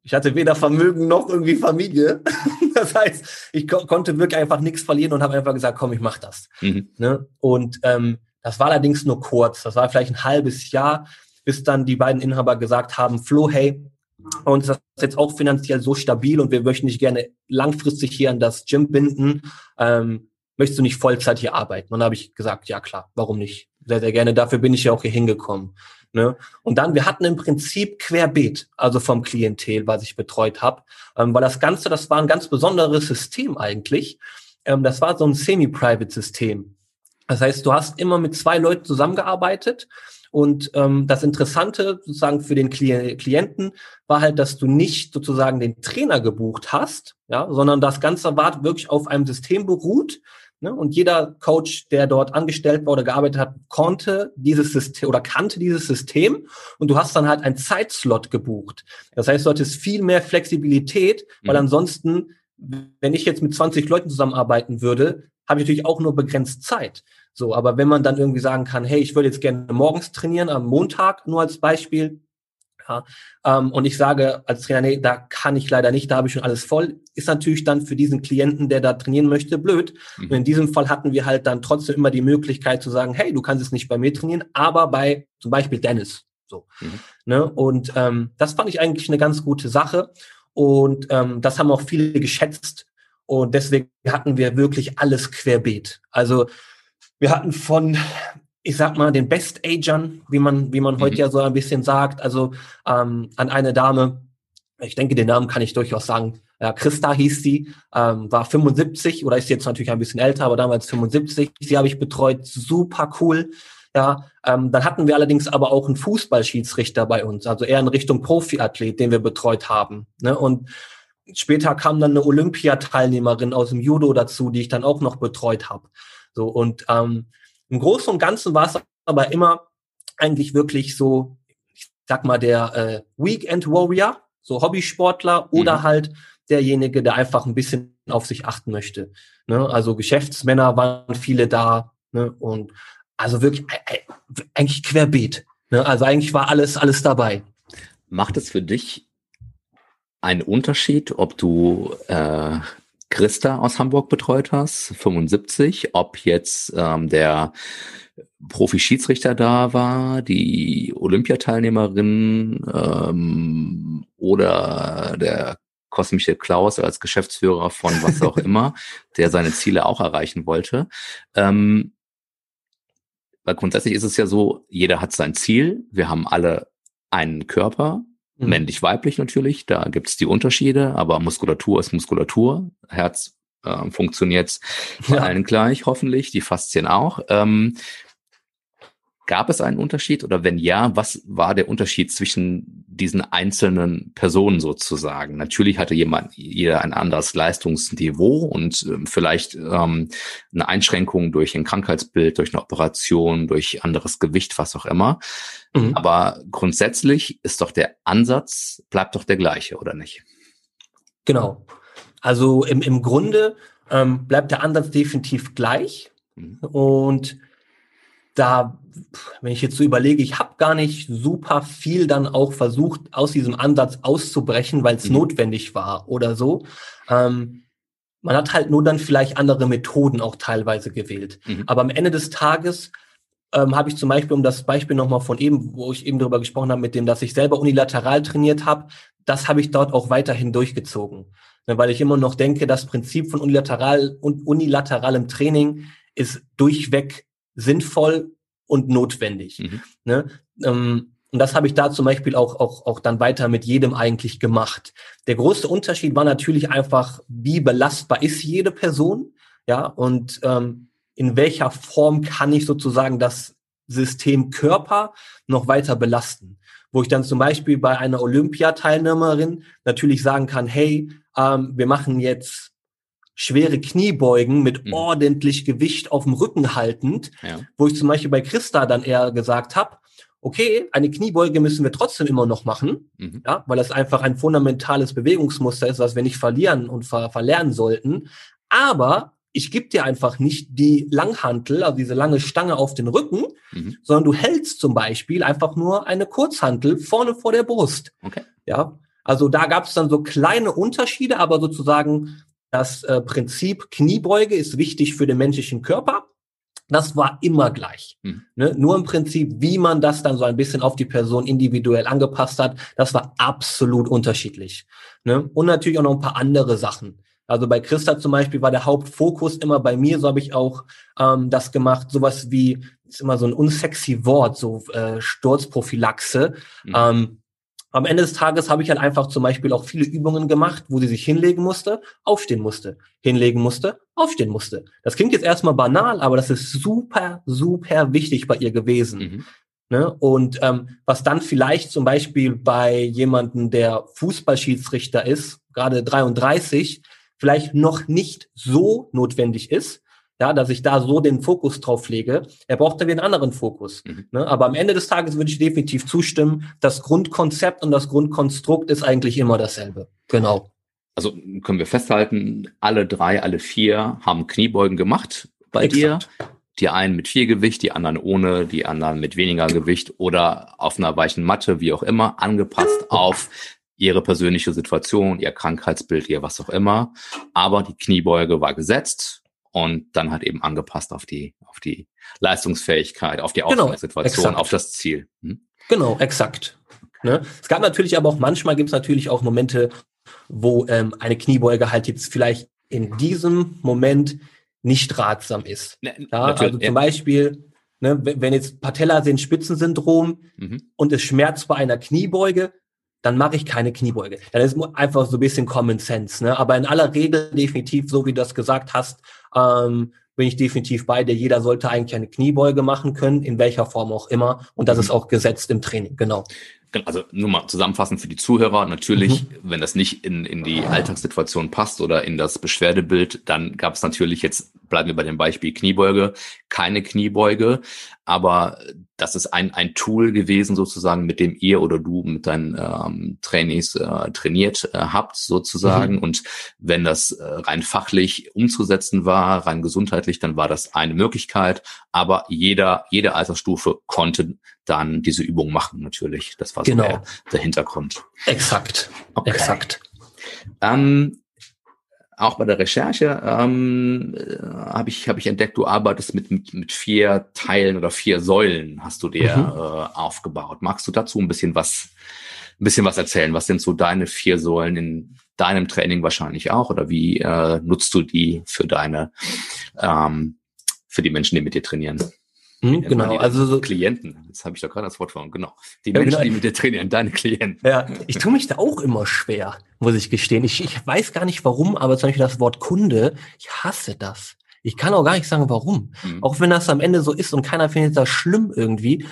ich hatte weder Vermögen noch irgendwie Familie. das heißt, ich ko konnte wirklich einfach nichts verlieren und habe einfach gesagt, komm, ich mach das. Mhm. Ne? Und ähm, das war allerdings nur kurz. Das war vielleicht ein halbes Jahr, bis dann die beiden Inhaber gesagt haben, Flo, hey, uns ist das jetzt auch finanziell so stabil und wir möchten dich gerne langfristig hier an das Gym binden. Ähm, möchtest du nicht Vollzeit hier arbeiten? Und dann habe ich gesagt, ja klar, warum nicht? Sehr, sehr gerne. Dafür bin ich ja auch hier hingekommen. Ne? Und dann, wir hatten im Prinzip querbeet, also vom Klientel, was ich betreut habe, ähm, weil das Ganze, das war ein ganz besonderes System eigentlich. Ähm, das war so ein Semi-Private-System. Das heißt, du hast immer mit zwei Leuten zusammengearbeitet und ähm, das Interessante sozusagen für den Klienten war halt, dass du nicht sozusagen den Trainer gebucht hast, ja, sondern das Ganze war wirklich auf einem System beruht, Ne? Und jeder Coach, der dort angestellt war oder gearbeitet hat, konnte dieses System oder kannte dieses System und du hast dann halt einen Zeitslot gebucht. Das heißt, du hattest viel mehr Flexibilität, weil mhm. ansonsten, wenn ich jetzt mit 20 Leuten zusammenarbeiten würde, habe ich natürlich auch nur begrenzt Zeit. So, aber wenn man dann irgendwie sagen kann, hey, ich würde jetzt gerne morgens trainieren, am Montag nur als Beispiel, ja, ähm, und ich sage als Trainer, nee, da kann ich leider nicht, da habe ich schon alles voll, ist natürlich dann für diesen Klienten, der da trainieren möchte, blöd. Mhm. Und in diesem Fall hatten wir halt dann trotzdem immer die Möglichkeit zu sagen, hey, du kannst es nicht bei mir trainieren, aber bei zum Beispiel Dennis. So. Mhm. Ne? Und ähm, das fand ich eigentlich eine ganz gute Sache. Und ähm, das haben auch viele geschätzt. Und deswegen hatten wir wirklich alles querbeet. Also wir hatten von ich sag mal, den Best-Agern, wie man, wie man mhm. heute ja so ein bisschen sagt, also ähm, an eine Dame, ich denke, den Namen kann ich durchaus sagen, ja, Christa hieß sie, ähm, war 75 oder ist jetzt natürlich ein bisschen älter, aber damals 75. Sie habe ich betreut, super cool. Ja, ähm, dann hatten wir allerdings aber auch einen Fußballschiedsrichter bei uns, also eher in Richtung Profiathlet, den wir betreut haben. Ne? Und später kam dann eine Olympiateilnehmerin aus dem Judo dazu, die ich dann auch noch betreut habe. So und ähm, im Großen und Ganzen war es aber immer eigentlich wirklich so, ich sag mal, der äh, Weekend Warrior, so Hobbysportler oder mhm. halt derjenige, der einfach ein bisschen auf sich achten möchte. Ne? Also Geschäftsmänner waren viele da ne? und also wirklich eigentlich querbeet. Ne? Also eigentlich war alles alles dabei. Macht es für dich einen Unterschied, ob du äh, Christa aus Hamburg betreut hast, 75, ob jetzt ähm, der Profi-Schiedsrichter da war, die Olympiateilnehmerin ähm, oder der kosmische Klaus als Geschäftsführer von was auch immer, der seine Ziele auch erreichen wollte. Ähm, weil grundsätzlich ist es ja so, jeder hat sein Ziel, wir haben alle einen Körper, Mhm. Männlich-weiblich natürlich, da gibt's die Unterschiede, aber Muskulatur ist Muskulatur. Herz äh, funktioniert bei ja. allen gleich, hoffentlich, die Faszien auch. Ähm, Gab es einen Unterschied oder wenn ja, was war der Unterschied zwischen diesen einzelnen Personen sozusagen? Natürlich hatte jemand, jeder ein anderes Leistungsniveau und äh, vielleicht ähm, eine Einschränkung durch ein Krankheitsbild, durch eine Operation, durch anderes Gewicht, was auch immer. Mhm. Aber grundsätzlich ist doch der Ansatz, bleibt doch der gleiche, oder nicht? Genau. Also im, im Grunde ähm, bleibt der Ansatz definitiv gleich. Mhm. Und da, wenn ich jetzt so überlege, ich habe gar nicht super viel dann auch versucht, aus diesem Ansatz auszubrechen, weil es mhm. notwendig war oder so. Ähm, man hat halt nur dann vielleicht andere Methoden auch teilweise gewählt. Mhm. Aber am Ende des Tages ähm, habe ich zum Beispiel, um das Beispiel nochmal von eben, wo ich eben darüber gesprochen habe, mit dem, dass ich selber unilateral trainiert habe, das habe ich dort auch weiterhin durchgezogen. Ne, weil ich immer noch denke, das Prinzip von unilateral und unilateralem Training ist durchweg sinnvoll und notwendig. Mhm. Ne? Ähm, und das habe ich da zum Beispiel auch, auch, auch dann weiter mit jedem eigentlich gemacht. Der große Unterschied war natürlich einfach, wie belastbar ist jede Person, ja, und ähm, in welcher Form kann ich sozusagen das System Körper noch weiter belasten. Wo ich dann zum Beispiel bei einer Olympiateilnehmerin natürlich sagen kann, hey, ähm, wir machen jetzt schwere Kniebeugen mit mhm. ordentlich Gewicht auf dem Rücken haltend, ja. wo ich zum Beispiel bei Christa dann eher gesagt habe, okay, eine Kniebeuge müssen wir trotzdem immer noch machen, mhm. ja, weil das einfach ein fundamentales Bewegungsmuster ist, was wir nicht verlieren und ver verlernen sollten. Aber ich gebe dir einfach nicht die Langhantel, also diese lange Stange auf den Rücken, mhm. sondern du hältst zum Beispiel einfach nur eine Kurzhantel vorne vor der Brust. Okay. Ja, also da gab es dann so kleine Unterschiede, aber sozusagen das äh, Prinzip Kniebeuge ist wichtig für den menschlichen Körper. Das war immer gleich. Mhm. Ne? Nur im Prinzip, wie man das dann so ein bisschen auf die Person individuell angepasst hat, das war absolut unterschiedlich. Ne? Und natürlich auch noch ein paar andere Sachen. Also bei Christa zum Beispiel war der Hauptfokus immer bei mir, so habe ich auch ähm, das gemacht, sowas wie, ist immer so ein unsexy Wort, so äh, Sturzprophylaxe. Mhm. Ähm, am Ende des Tages habe ich halt einfach zum Beispiel auch viele Übungen gemacht, wo sie sich hinlegen musste, aufstehen musste, hinlegen musste, aufstehen musste. Das klingt jetzt erstmal banal, aber das ist super, super wichtig bei ihr gewesen. Mhm. Ne? Und ähm, was dann vielleicht zum Beispiel bei jemanden, der Fußballschiedsrichter ist, gerade 33, vielleicht noch nicht so notwendig ist, ja, dass ich da so den Fokus drauf lege. Er braucht da wieder einen anderen Fokus. Mhm. Ne? Aber am Ende des Tages würde ich definitiv zustimmen, das Grundkonzept und das Grundkonstrukt ist eigentlich immer dasselbe. Genau. Also können wir festhalten, alle drei, alle vier haben Kniebeugen gemacht bei Exakt. dir. Die einen mit viel Gewicht, die anderen ohne, die anderen mit weniger Gewicht oder auf einer weichen Matte, wie auch immer, angepasst auf ihre persönliche Situation, ihr Krankheitsbild, ihr was auch immer. Aber die Kniebeuge war gesetzt und dann halt eben angepasst auf die, auf die Leistungsfähigkeit, auf die genau, Ausgangssituation, exakt. auf das Ziel. Hm? Genau, exakt. Ne? Es gab natürlich aber auch manchmal gibt es natürlich auch Momente, wo ähm, eine Kniebeuge halt jetzt vielleicht in diesem Moment nicht ratsam ist. Ne, ja, also zum ja. Beispiel, ne, wenn jetzt Patellasehnen-Spitzensyndrom mhm. und es schmerzt bei einer Kniebeuge, dann mache ich keine Kniebeuge. Dann ist einfach so ein bisschen Common Sense. Ne? Aber in aller Regel definitiv, so wie du das gesagt hast, ähm, bin ich definitiv bei dir. Jeder sollte eigentlich eine Kniebeuge machen können, in welcher Form auch immer. Und das mhm. ist auch gesetzt im Training, genau. Also nur mal zusammenfassend für die Zuhörer. Natürlich, mhm. wenn das nicht in, in die Alltagssituation passt oder in das Beschwerdebild, dann gab es natürlich jetzt, bleiben wir bei dem Beispiel Kniebeuge, keine Kniebeuge. Aber das ist ein, ein Tool gewesen sozusagen, mit dem ihr oder du mit deinen ähm, Trainees äh, trainiert äh, habt sozusagen. Mhm. Und wenn das äh, rein fachlich umzusetzen war, rein gesundheitlich, dann war das eine Möglichkeit. Aber jeder, jede Altersstufe konnte dann diese Übung machen natürlich. Das war so genau. der, der Hintergrund. Exakt. Okay. Exakt. Ähm, auch bei der Recherche ähm, äh, habe ich, hab ich entdeckt, du arbeitest mit, mit, mit vier Teilen oder vier Säulen hast du dir mhm. äh, aufgebaut. Magst du dazu ein bisschen was, ein bisschen was erzählen? Was sind so deine vier Säulen in deinem Training wahrscheinlich auch? Oder wie äh, nutzt du die für deine, ähm, für die Menschen, die mit dir trainieren? Mhm, genau, also so Klienten, das habe ich doch gerade das Wort vor, genau. Die ja, Menschen, genau. die mit dir trainieren, deine Klienten. Ja, ich tue mich da auch immer schwer, muss ich gestehen. Ich, ich weiß gar nicht warum, aber zum Beispiel das Wort Kunde, ich hasse das. Ich kann auch gar nicht sagen, warum. Mhm. Auch wenn das am Ende so ist und keiner findet das schlimm irgendwie.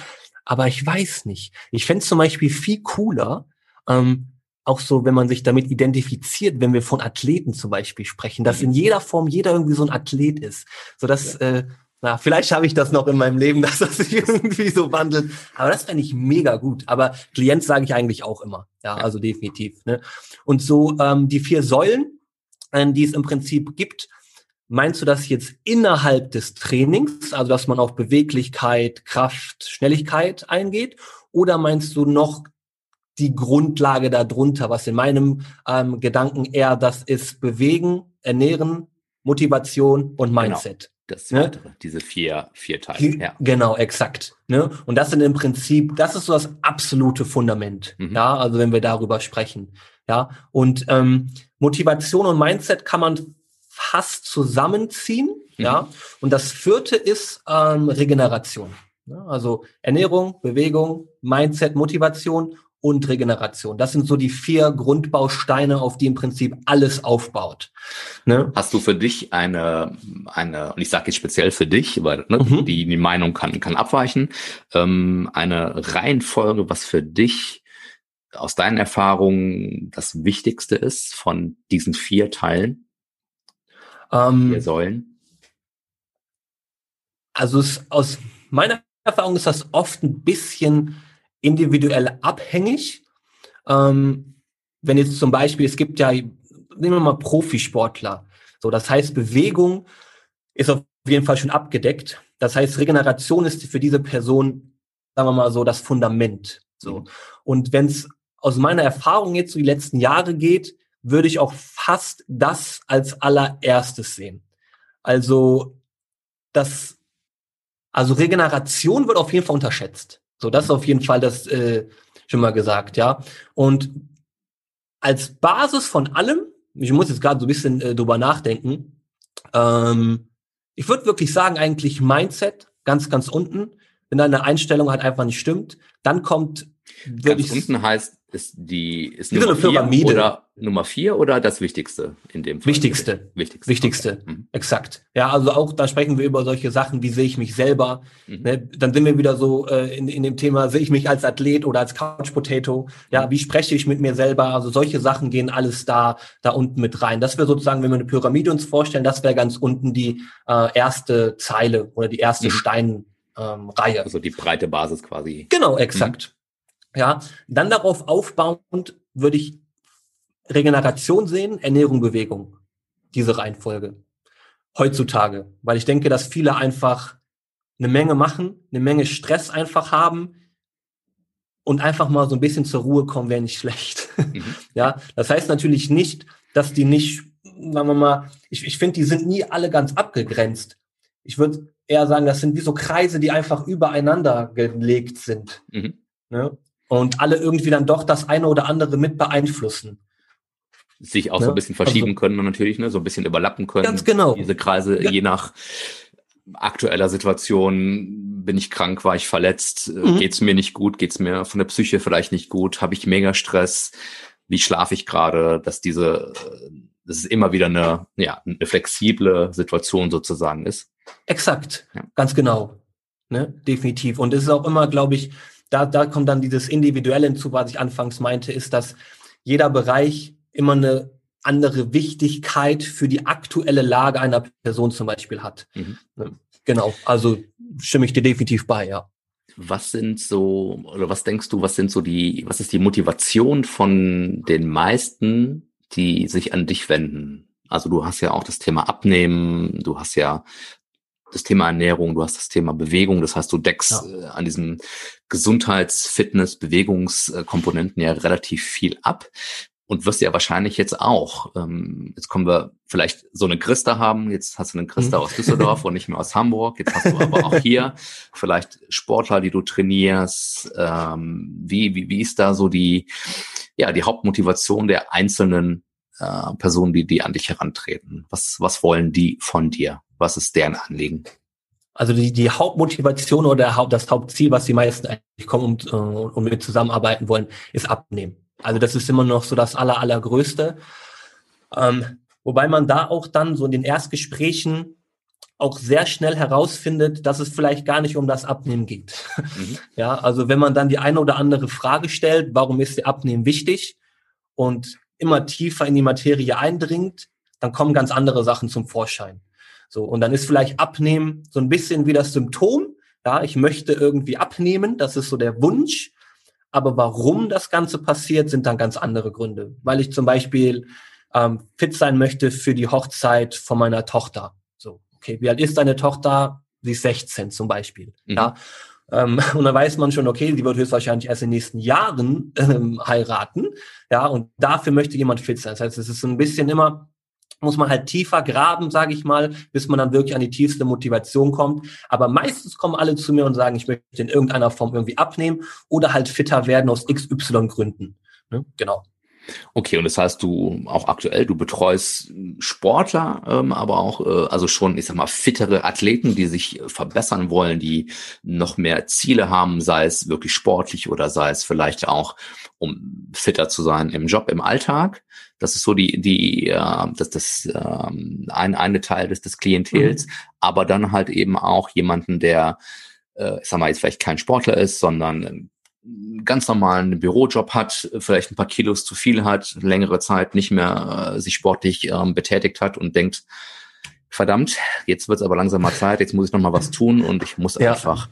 Aber ich weiß nicht. Ich fände es zum Beispiel viel cooler, ähm, auch so, wenn man sich damit identifiziert, wenn wir von Athleten zum Beispiel sprechen, dass mhm. in jeder Form jeder irgendwie so ein Athlet ist. So dass ja. äh, na, vielleicht habe ich das noch in meinem Leben, dass das sich irgendwie so wandelt. Aber das fände ich mega gut. Aber Klient sage ich eigentlich auch immer. Ja, also definitiv. Ne? Und so ähm, die vier Säulen, äh, die es im Prinzip gibt, meinst du das jetzt innerhalb des Trainings, also dass man auf Beweglichkeit, Kraft, Schnelligkeit eingeht? Oder meinst du noch die Grundlage darunter, was in meinem ähm, Gedanken eher das ist Bewegen, Ernähren, Motivation und genau. Mindset? Das weitere, ne? diese vier, vier Teile. Ja. Genau, exakt. Ne? Und das sind im Prinzip, das ist so das absolute Fundament. Mhm. Ja, also wenn wir darüber sprechen. Ja, und ähm, Motivation und Mindset kann man fast zusammenziehen. Mhm. Ja, und das vierte ist ähm, Regeneration. Ja, also Ernährung, Bewegung, Mindset, Motivation und Regeneration. Das sind so die vier Grundbausteine, auf die im Prinzip alles aufbaut. Ne? Hast du für dich eine, eine, und ich sage jetzt speziell für dich, weil ne, mhm. die, die Meinung kann, kann abweichen, ähm, eine Reihenfolge, was für dich aus deinen Erfahrungen das Wichtigste ist von diesen vier Teilen? Ähm, vier Säulen? Also es, aus meiner Erfahrung ist das oft ein bisschen individuell abhängig. Ähm, wenn jetzt zum Beispiel, es gibt ja, nehmen wir mal Profisportler. So, das heißt, Bewegung ist auf jeden Fall schon abgedeckt. Das heißt, Regeneration ist für diese Person, sagen wir mal so, das Fundament. So. Und wenn es aus meiner Erfahrung jetzt so die letzten Jahre geht, würde ich auch fast das als allererstes sehen. Also, das, also Regeneration wird auf jeden Fall unterschätzt. So, das ist auf jeden Fall das äh, schon mal gesagt, ja. Und als Basis von allem, ich muss jetzt gerade so ein bisschen äh, drüber nachdenken, ähm, ich würde wirklich sagen, eigentlich Mindset, ganz, ganz unten, wenn deine Einstellung halt einfach nicht stimmt, dann kommt Ganz unten heißt ist die ist Wie so Nummer eine Pyramide. Vier oder Nummer vier oder das Wichtigste in dem Fall? Wichtigste. Wichtigste. Wichtigste. Okay. Mhm. Exakt. Ja, also auch da sprechen wir über solche Sachen, wie sehe ich mich selber. Mhm. Ne? Dann sind wir wieder so äh, in, in dem Thema, sehe ich mich als Athlet oder als Couch Potato? Ja, wie spreche ich mit mir selber? Also solche Sachen gehen alles da, da unten mit rein. Das wäre sozusagen, wenn wir eine Pyramide uns vorstellen, das wäre ganz unten die äh, erste Zeile oder die erste Mhm. Steinreihe. Ähm, Reihe. Also die breite Basis quasi. Genau, exakt. Ja, dann darauf aufbauend würde ich Regeneration sehen, Ernährung, Bewegung. Diese Reihenfolge. Heutzutage. Weil ich denke, dass viele einfach eine Menge machen, eine Menge Stress einfach haben und einfach mal so ein bisschen zur Ruhe kommen, wäre nicht schlecht. Mhm. Ja, das heißt natürlich nicht, dass die nicht, sagen wir mal, ich, ich finde, die sind nie alle ganz abgegrenzt. Ich würde eher sagen, das sind wie so Kreise, die einfach übereinander gelegt sind. Mhm. Ne? Und alle irgendwie dann doch das eine oder andere mit beeinflussen. Sich auch Ne? so ein bisschen verschieben Also- können natürlich, ne? so ein bisschen überlappen können. Ganz genau. Diese Kreise, Ja. je nach aktueller Situation, bin ich krank, war ich verletzt, äh, Mhm. geht's mir nicht gut, geht's mir von der Psyche vielleicht nicht gut, habe ich mega Stress, wie schlafe ich gerade, dass diese, äh, dass es immer wieder eine, ja, eine flexible Situation sozusagen ist. Exakt, Ja. ganz genau. Ne? Definitiv. Und es ist auch immer, glaube ich, da, da kommt dann dieses Individuelle hinzu, was ich anfangs meinte, ist, dass jeder Bereich immer eine andere Wichtigkeit für die aktuelle Lage einer Person zum Beispiel hat. Mhm. Ne? Genau, also stimme ich dir definitiv bei, ja. Was sind so, oder was denkst du, was sind so die, was ist die Motivation von den meisten, die sich an dich wenden? Also du hast ja auch das Thema Abnehmen, du hast ja das Thema Ernährung, du hast das Thema Bewegung, das heißt, du deckst Ja. äh, an diesen Gesundheits-, Fitness-, Bewegungskomponenten ja relativ viel ab und wirst ja wahrscheinlich jetzt auch, ähm, jetzt kommen wir vielleicht so eine Christa haben, jetzt hast du einen Christa Mhm. aus Düsseldorf und nicht mehr aus Hamburg, jetzt hast du aber auch hier vielleicht Sportler, die du trainierst, ähm, wie, wie, wie ist da so die, ja, die Hauptmotivation der einzelnen äh, Personen, die, die an dich herantreten? Was, was wollen die von dir? Was ist deren Anliegen? Also die, die Hauptmotivation oder Haupt, das Hauptziel, was die meisten eigentlich kommen und, äh, und mit zusammenarbeiten wollen, ist abnehmen. Also das ist immer noch so das aller, allergrößte. Ähm, wobei man da auch dann so in den Erstgesprächen auch sehr schnell herausfindet, dass es vielleicht gar nicht um das Abnehmen geht. Mhm. Ja, also wenn man dann die eine oder andere Frage stellt, warum ist der Abnehmen wichtig und immer tiefer in die Materie eindringt, dann kommen ganz andere Sachen zum Vorschein. So, und dann ist vielleicht Abnehmen so ein bisschen wie das Symptom. Ja, ich möchte irgendwie abnehmen, das ist so der Wunsch. Aber warum das Ganze passiert, sind dann ganz andere Gründe. Weil ich zum Beispiel ähm, fit sein möchte für die Hochzeit von meiner Tochter. So, okay, wie alt ist deine Tochter? Sie ist 16 zum Beispiel. Mhm. Ja. Ähm, und dann weiß man schon, okay, sie wird höchstwahrscheinlich erst in den nächsten Jahren ähm, heiraten. Ja, und dafür möchte jemand fit sein. Das heißt, es ist so ein bisschen immer, muss man halt tiefer graben, sage ich mal, bis man dann wirklich an die tiefste Motivation kommt. Aber meistens kommen alle zu mir und sagen, ich möchte in irgendeiner Form irgendwie abnehmen oder halt fitter werden aus XY Gründen. Ne? Genau. Okay, und das heißt, du auch aktuell, du betreust Sportler, ähm, aber auch, äh, also schon, ich sag mal, fittere Athleten, die sich verbessern wollen, die noch mehr Ziele haben, sei es wirklich sportlich oder sei es vielleicht auch, um fitter zu sein im Job, im Alltag. Das ist so die, die, äh, das, das ähm, ein, eine Teil des, des Klientels, aber dann halt eben auch jemanden, der, äh, ich sag mal, jetzt vielleicht kein Sportler ist, sondern ganz normalen Bürojob hat, vielleicht ein paar Kilos zu viel hat, längere Zeit nicht mehr äh, sich sportlich ähm, betätigt hat und denkt, verdammt, jetzt wird es aber langsam mal Zeit, jetzt muss ich noch mal was tun und ich muss Ja. einfach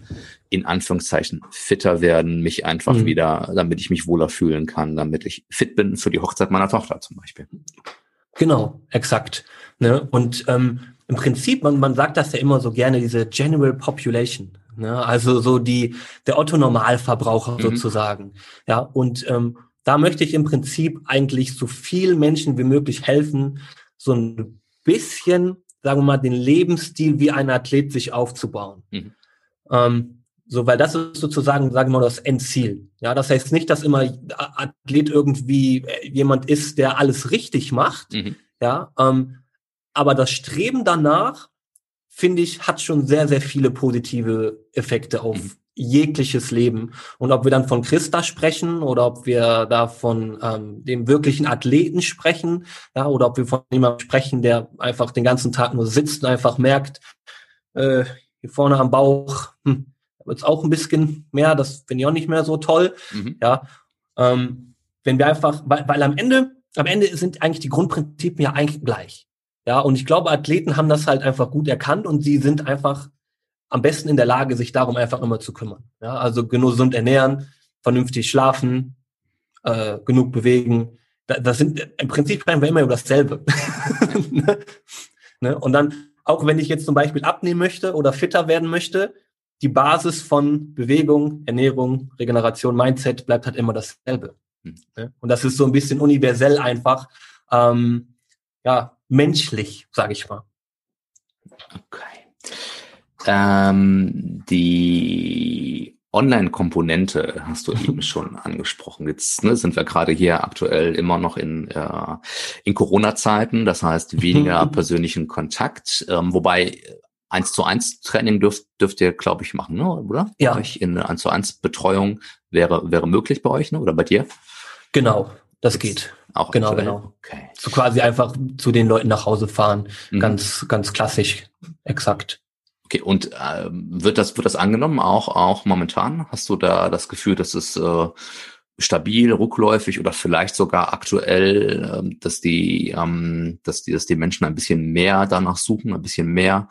in Anführungszeichen fitter werden, mich einfach Mhm. wieder, damit ich mich wohler fühlen kann, damit ich fit bin für die Hochzeit meiner Tochter zum Beispiel. Genau, exakt. Ne? Und ähm, im Prinzip, man, man sagt das ja immer so gerne, diese General Population. Ne? Also so die, der Otto Normalverbraucher Mhm. sozusagen. Ja, und ähm, da möchte ich im Prinzip eigentlich so viel Menschen wie möglich helfen, so ein bisschen, sagen wir mal, den Lebensstil wie ein Athlet sich aufzubauen. Mhm. Ähm, so, weil das ist sozusagen, sagen wir mal, das Endziel. Ja, das heißt nicht, dass immer Athlet irgendwie äh, jemand ist, der alles richtig macht. Mhm. Ja, ähm, aber das Streben danach, finde ich, hat schon sehr, sehr viele positive Effekte auf Mhm. Jegliches Leben. Und ob wir dann von Christa sprechen oder ob wir da von ähm, dem wirklichen Athleten sprechen, ja, oder ob wir von jemandem sprechen, der einfach den ganzen Tag nur sitzt und einfach merkt, äh, hier vorne am Bauch, hm, wird es auch ein bisschen mehr, das finde ich auch nicht mehr so toll. Mhm. Ja, ähm, wenn wir einfach, weil, weil am Ende, am Ende sind eigentlich die Grundprinzipien ja eigentlich gleich. Ja, und ich glaube, Athleten haben das halt einfach gut erkannt und sie sind einfach am besten in der Lage, sich darum einfach immer zu kümmern. Ja, also gesund ernähren, vernünftig schlafen, äh, genug bewegen. Das, das sind im Prinzip sprechen wir immer über dasselbe. ne? ne? Und dann, auch wenn ich jetzt zum Beispiel abnehmen möchte oder fitter werden möchte, die Basis von Bewegung, Ernährung, Regeneration, Mindset bleibt halt immer dasselbe. Hm. Ne? Und das ist so ein bisschen universell einfach, ähm, ja, menschlich, sage ich mal. Okay. Ähm, die Online-Komponente hast du eben schon angesprochen. Jetzt ne, sind wir gerade hier aktuell immer noch in, äh, in Corona-Zeiten, das heißt weniger persönlichen Kontakt, ähm, wobei eins zu eins Training dürft, dürft ihr, glaube ich, machen, ne? oder? Ja. Euch in eins zu eins Betreuung wäre, wäre möglich bei euch, ne? oder bei dir? Genau, das geht. Auch genau, aktuell? genau. Okay. So quasi einfach zu den Leuten nach Hause fahren. Mhm. Ganz, ganz klassisch, exakt. Okay, und äh, wird das wird das angenommen auch auch momentan? Hast du da das Gefühl, dass es äh, stabil, rückläufig oder vielleicht sogar aktuell, ähm, dass die, ähm, dass die, dass die Menschen ein bisschen mehr danach suchen, ein bisschen mehr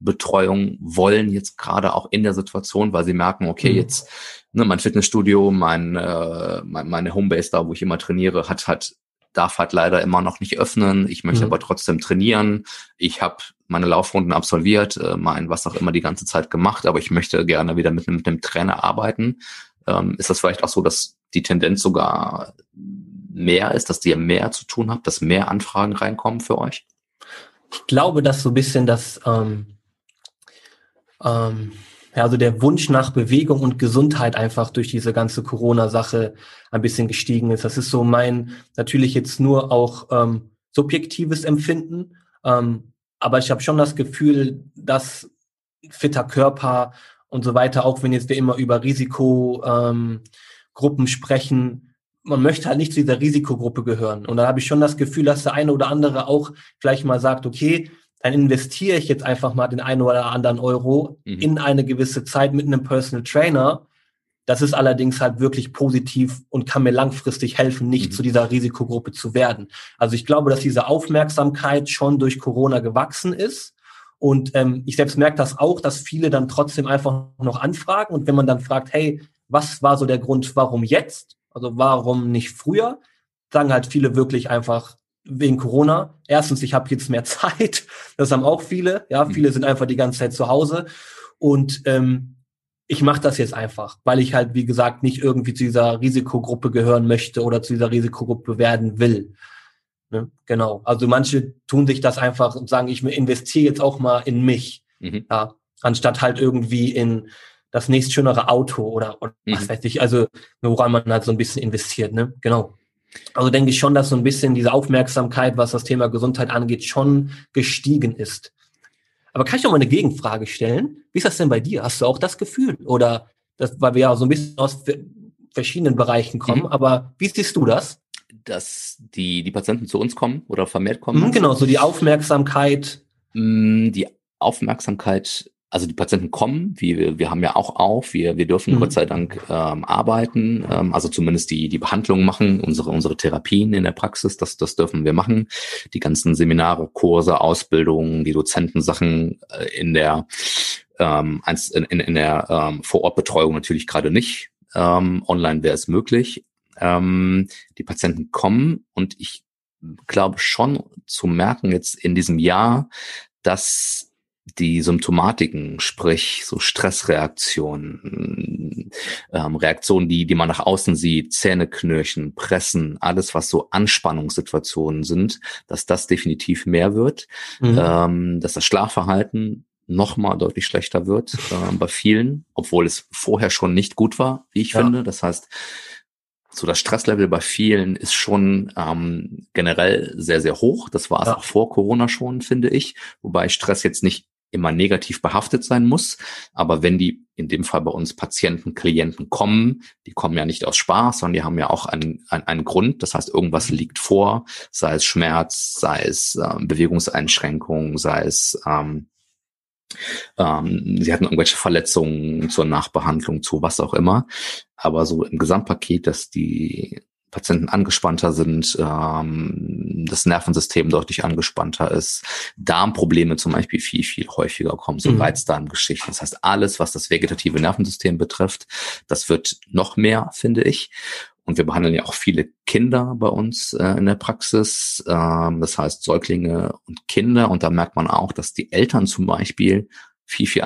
Betreuung wollen jetzt gerade auch in der Situation, weil sie merken, okay, mhm. jetzt ne, mein Fitnessstudio, mein, äh, mein meine Homebase da, wo ich immer trainiere, hat hat darf halt leider immer noch nicht öffnen. Ich möchte mhm. aber trotzdem trainieren. Ich habe meine Laufrunden absolviert, äh, mein was auch immer die ganze Zeit gemacht, aber ich möchte gerne wieder mit, mit einem Trainer arbeiten. Ähm, ist das vielleicht auch so, dass die Tendenz sogar mehr ist, dass ihr mehr zu tun habt, dass mehr Anfragen reinkommen für euch? Ich glaube, dass so ein bisschen das, ähm, ähm, ja, also der Wunsch nach Bewegung und Gesundheit einfach durch diese ganze Corona-Sache ein bisschen gestiegen ist. Das ist so mein natürlich jetzt nur auch ähm, subjektives Empfinden. Ähm, aber ich habe schon das Gefühl, dass fitter Körper und so weiter, auch wenn jetzt wir immer über Risikogruppen ähm, sprechen, man möchte halt nicht zu dieser Risikogruppe gehören. Und da habe ich schon das Gefühl, dass der eine oder andere auch vielleicht mal sagt, okay, dann investiere ich jetzt einfach mal den einen oder anderen Euro mhm. in eine gewisse Zeit mit einem Personal Trainer. Das ist allerdings halt wirklich positiv und kann mir langfristig helfen, nicht mhm. zu dieser Risikogruppe zu werden. Also ich glaube, dass diese Aufmerksamkeit schon durch Corona gewachsen ist. Und ähm, ich selbst merke das auch, dass viele dann trotzdem einfach noch anfragen. Und wenn man dann fragt, hey, was war so der Grund, warum jetzt? Also warum nicht früher? Sagen halt viele wirklich einfach wegen Corona. Erstens, ich habe jetzt mehr Zeit. Das haben auch viele. Ja, mhm. viele sind einfach die ganze Zeit zu Hause. Und ähm, ich mache das jetzt einfach, weil ich halt, wie gesagt, nicht irgendwie zu dieser Risikogruppe gehören möchte oder zu dieser Risikogruppe werden will. Ne? Genau. Also manche tun sich das einfach und sagen, ich investiere jetzt auch mal in mich. Mhm. Ja, anstatt halt irgendwie in das nächstschönere Auto oder, oder mhm. was weiß ich, also woran man halt so ein bisschen investiert, ne? Genau. Also denke ich schon, dass so ein bisschen diese Aufmerksamkeit, was das Thema Gesundheit angeht, schon gestiegen ist. Aber kann ich auch mal eine Gegenfrage stellen? Wie ist das denn bei dir? Hast du auch das Gefühl? Oder das, weil wir ja so ein bisschen aus verschiedenen Bereichen kommen, mhm. aber wie siehst du das? Dass die, die Patienten zu uns kommen oder vermehrt kommen? Mhm, genau, so die Aufmerksamkeit. Mm, die Aufmerksamkeit also die Patienten kommen, wir, wir haben ja auch auf, wir, wir dürfen mhm. Gott sei Dank ähm, arbeiten, ähm, also zumindest die, die Behandlung machen, unsere, unsere Therapien in der Praxis, das, das dürfen wir machen. Die ganzen Seminare, Kurse, Ausbildungen, die Dozentensachen äh, in der ähm, in, in, in der ähm, Vorortbetreuung natürlich gerade nicht. Ähm, online wäre es möglich. Ähm, die Patienten kommen und ich glaube schon zu merken jetzt in diesem Jahr, dass die Symptomatiken, sprich so Stressreaktionen, ähm, Reaktionen, die, die man nach außen sieht, Zähneknirschen, Pressen, alles, was so Anspannungssituationen sind, dass das definitiv mehr wird, mhm. ähm, dass das Schlafverhalten nochmal deutlich schlechter wird äh, bei vielen, obwohl es vorher schon nicht gut war, wie ich ja. finde. Das heißt, so das Stresslevel bei vielen ist schon ähm, generell sehr, sehr hoch. Das war es ja. auch vor Corona schon, finde ich. Wobei Stress jetzt nicht immer negativ behaftet sein muss. Aber wenn die in dem Fall bei uns Patienten, Klienten kommen, die kommen ja nicht aus Spaß, sondern die haben ja auch einen, einen, einen Grund. Das heißt, irgendwas liegt vor, sei es Schmerz, sei es äh, Bewegungseinschränkungen, sei es ähm, ähm, sie hatten irgendwelche Verletzungen zur Nachbehandlung, zu was auch immer. Aber so im Gesamtpaket, dass die Patienten angespannter sind, ähm, das Nervensystem deutlich angespannter ist, Darmprobleme zum Beispiel viel, viel häufiger kommen, so mhm. Reizdarmgeschichten. Das heißt, alles, was das vegetative Nervensystem betrifft, das wird noch mehr, finde ich. Und wir behandeln ja auch viele Kinder bei uns äh, in der Praxis, ähm, das heißt Säuglinge und Kinder. Und da merkt man auch, dass die Eltern zum Beispiel viel, viel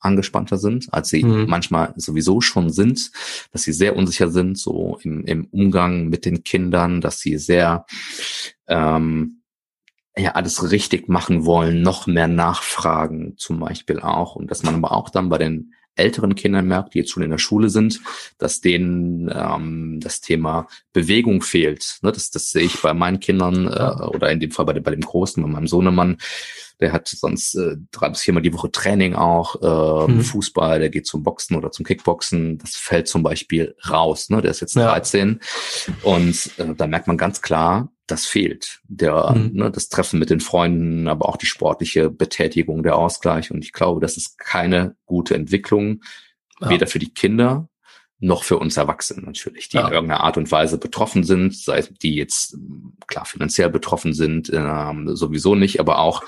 angespannter sind, als sie mhm. manchmal sowieso schon sind, dass sie sehr unsicher sind, so im, im Umgang mit den Kindern, dass sie sehr ähm, ja alles richtig machen wollen, noch mehr nachfragen zum Beispiel auch und dass man aber auch dann bei den älteren Kindern merkt, die jetzt schon in der Schule sind, dass denen ähm, das Thema Bewegung fehlt. Ne, das, das sehe ich bei meinen Kindern äh, oder in dem Fall bei, bei dem Großen, bei meinem Sohnemann, der hat sonst äh, drei bis viermal die Woche Training auch, äh, mhm. Fußball, der geht zum Boxen oder zum Kickboxen. Das fällt zum Beispiel raus. Ne? Der ist jetzt ja. 13 und äh, da merkt man ganz klar, das fehlt. Der, mhm. ne, das Treffen mit den Freunden, aber auch die sportliche Betätigung, der Ausgleich. Und ich glaube, das ist keine gute Entwicklung, ja. weder für die Kinder noch für uns Erwachsene natürlich, die ja. in irgendeiner Art und Weise betroffen sind, sei es die jetzt klar finanziell betroffen sind, ähm, sowieso nicht, aber auch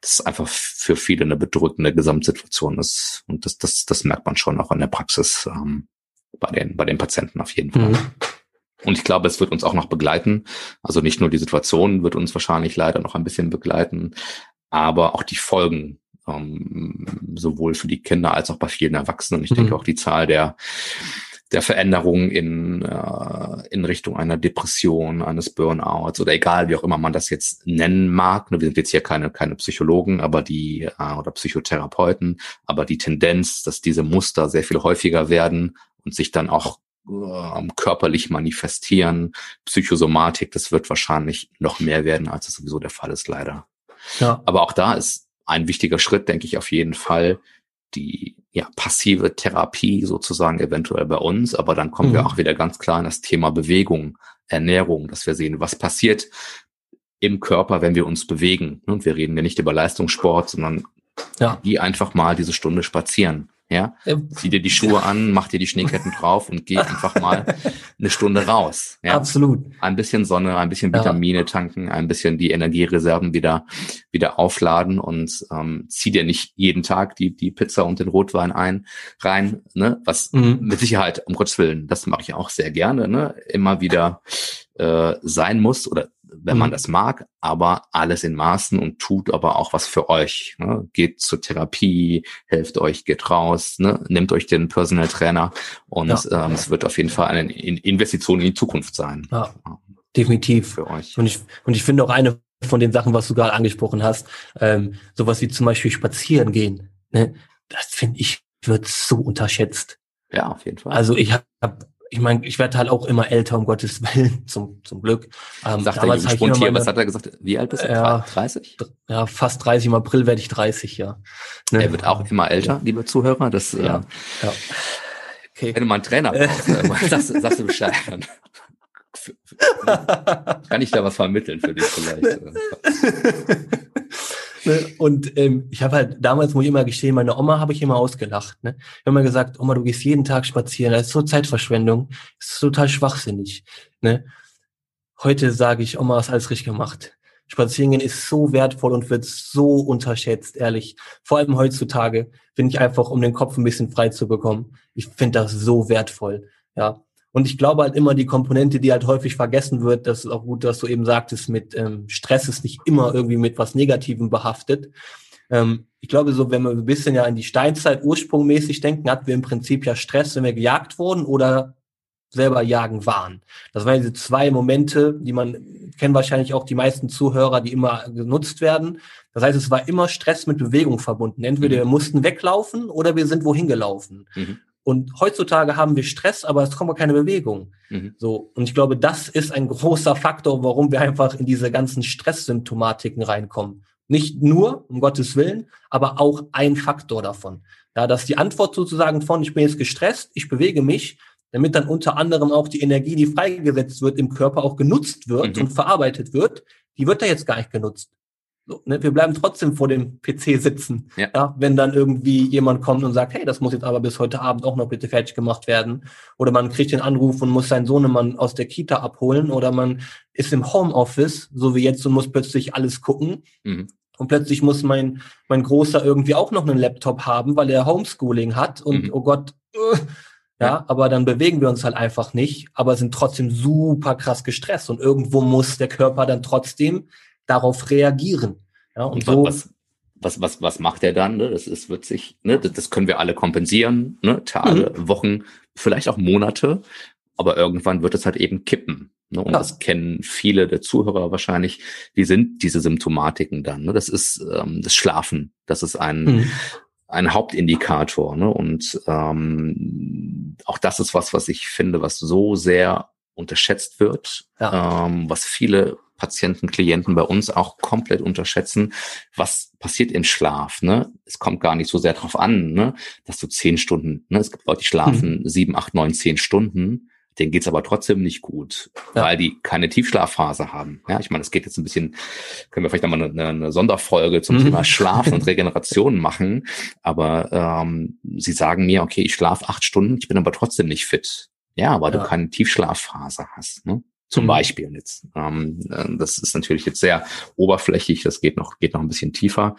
das einfach für viele eine bedrückende Gesamtsituation ist. Und das, das, das merkt man schon auch in der Praxis ähm, bei, den, bei den Patienten auf jeden Fall. Mhm. Und ich glaube, es wird uns auch noch begleiten. Also nicht nur die Situation wird uns wahrscheinlich leider noch ein bisschen begleiten, aber auch die Folgen, ähm, sowohl für die Kinder als auch bei vielen Erwachsenen. Ich mhm. denke auch die Zahl der der Veränderung in, äh, in Richtung einer Depression, eines Burnouts oder egal, wie auch immer man das jetzt nennen mag. Wir sind jetzt hier keine, keine Psychologen, aber die, äh, oder Psychotherapeuten, aber die Tendenz, dass diese Muster sehr viel häufiger werden und sich dann auch äh, körperlich manifestieren, Psychosomatik, das wird wahrscheinlich noch mehr werden, als es sowieso der Fall ist, leider. Ja. Aber auch da ist ein wichtiger Schritt, denke ich, auf jeden Fall, die ja, passive Therapie sozusagen eventuell bei uns, aber dann kommen mhm. wir auch wieder ganz klar in das Thema Bewegung, Ernährung, dass wir sehen, was passiert im Körper, wenn wir uns bewegen. Und wir reden ja nicht über Leistungssport, sondern ja. die einfach mal diese Stunde spazieren. Ja, zieh dir die Schuhe an, mach dir die Schneeketten drauf und geh einfach mal eine Stunde raus. Ja? Absolut. Ein bisschen Sonne, ein bisschen Vitamine ja. tanken, ein bisschen die Energiereserven wieder wieder aufladen und ähm, zieh dir nicht jeden Tag die die Pizza und den Rotwein ein rein, ne? Was mhm. mit Sicherheit um Gottes Willen, das mache ich auch sehr gerne, ne? Immer wieder äh, sein muss oder wenn man mhm. das mag, aber alles in Maßen und tut aber auch was für euch. Ne? Geht zur Therapie, helft euch, geht raus, ne? nehmt euch den Personal Trainer und ja. ähm, es wird auf jeden Fall eine Investition in die Zukunft sein. Ja, definitiv. Für euch. Und ich, und ich finde auch eine von den Sachen, was du gerade angesprochen hast, ähm, sowas wie zum Beispiel spazieren gehen. Ne? Das finde ich wird so unterschätzt. Ja, auf jeden Fall. Also ich habe ich meine, ich werde halt auch immer älter, um Gottes Willen, zum, zum Glück. Ähm, Sagt der Jungspund hier, was hat er gesagt? Wie alt bist du? Ja, 30? Ja, fast 30. Im April werde ich 30, ja. Ne? Er wird auch immer älter, ja. liebe Zuhörer. Das, ja. Äh, ja. Okay. Wenn du mal einen Trainer brauchst, äh, sagst, sagst du Bescheid. Kann ich da was vermitteln für dich vielleicht? Ne? Und ähm, ich habe halt damals, muss ich immer gestehen, meine Oma habe ich immer ausgelacht. Ne? Ich habe immer gesagt, Oma, du gehst jeden Tag spazieren, das ist so Zeitverschwendung, das ist total schwachsinnig. Ne? Heute sage ich, Oma, hast alles richtig gemacht. Spazierengehen ist so wertvoll und wird so unterschätzt, ehrlich. Vor allem heutzutage finde ich einfach, um den Kopf ein bisschen frei zu bekommen. Ich finde das so wertvoll. Ja, und ich glaube halt immer die Komponente, die halt häufig vergessen wird, das ist auch gut, dass du eben sagtest, mit ähm, Stress ist nicht immer irgendwie mit was Negativem behaftet. Ähm, ich glaube, so wenn wir ein bisschen ja in die Steinzeit ursprungmäßig denken, hatten wir im Prinzip ja Stress, wenn wir gejagt wurden oder selber jagen waren. Das waren diese zwei Momente, die man kennen wahrscheinlich auch die meisten Zuhörer, die immer genutzt werden. Das heißt, es war immer Stress mit Bewegung verbunden. Entweder mhm. wir mussten weglaufen oder wir sind wohin gelaufen. Mhm. Und heutzutage haben wir Stress, aber es kommt keine Bewegung. Mhm. So. Und ich glaube, das ist ein großer Faktor, warum wir einfach in diese ganzen Stresssymptomatiken reinkommen. Nicht nur, um Gottes Willen, aber auch ein Faktor davon. Ja, dass die Antwort sozusagen von, ich bin jetzt gestresst, ich bewege mich, damit dann unter anderem auch die Energie, die freigesetzt wird im Körper, auch genutzt wird mhm. und verarbeitet wird, die wird da jetzt gar nicht genutzt. Ne? Wir bleiben trotzdem vor dem PC sitzen, ja. ja. wenn dann irgendwie jemand kommt und sagt, hey, das muss jetzt aber bis heute Abend auch noch bitte fertig gemacht werden. Oder man kriegt den Anruf und muss seinen Sohnemann aus der Kita abholen. Oder man ist im Homeoffice, so wie jetzt, und muss plötzlich alles gucken. Mhm. Und plötzlich muss mein, mein Großer irgendwie auch noch einen Laptop haben, weil er Homeschooling hat. Und mhm. oh Gott, ja, ja, aber dann bewegen wir uns halt einfach nicht, aber sind trotzdem super krass gestresst. Und irgendwo muss der Körper dann trotzdem darauf reagieren. Ja, und, und so. Was, was, was, was macht er dann? Ne? Das ist, wird sich, ne? das, das können wir alle kompensieren, ne? Tage, mhm. Wochen, vielleicht auch Monate, aber irgendwann wird es halt eben kippen. Ne? Und ja. das kennen viele der Zuhörer wahrscheinlich. Wie sind diese Symptomatiken dann? Ne? Das ist ähm, das Schlafen. Das ist ein, mhm. ein Hauptindikator. Ne? Und ähm, auch das ist was, was ich finde, was so sehr unterschätzt wird, ja. ähm, was viele Patienten, Klienten bei uns auch komplett unterschätzen, was passiert im Schlaf. Ne? Es kommt gar nicht so sehr darauf an, ne? dass du zehn Stunden, ne? es gibt Leute, die schlafen mhm. sieben, acht, neun, zehn Stunden, denen geht's aber trotzdem nicht gut, ja. weil die keine Tiefschlafphase haben. Ja, ich meine, es geht jetzt ein bisschen, können wir vielleicht nochmal eine, eine Sonderfolge zum mhm. Thema Schlaf und Regeneration machen, aber ähm, sie sagen mir, okay, ich schlafe acht Stunden, ich bin aber trotzdem nicht fit. Ja, weil ja. du keine Tiefschlafphase hast. Ne? Zum mhm. Beispiel jetzt. Ähm, äh, das ist natürlich jetzt sehr oberflächlich, das geht noch, geht noch ein bisschen tiefer.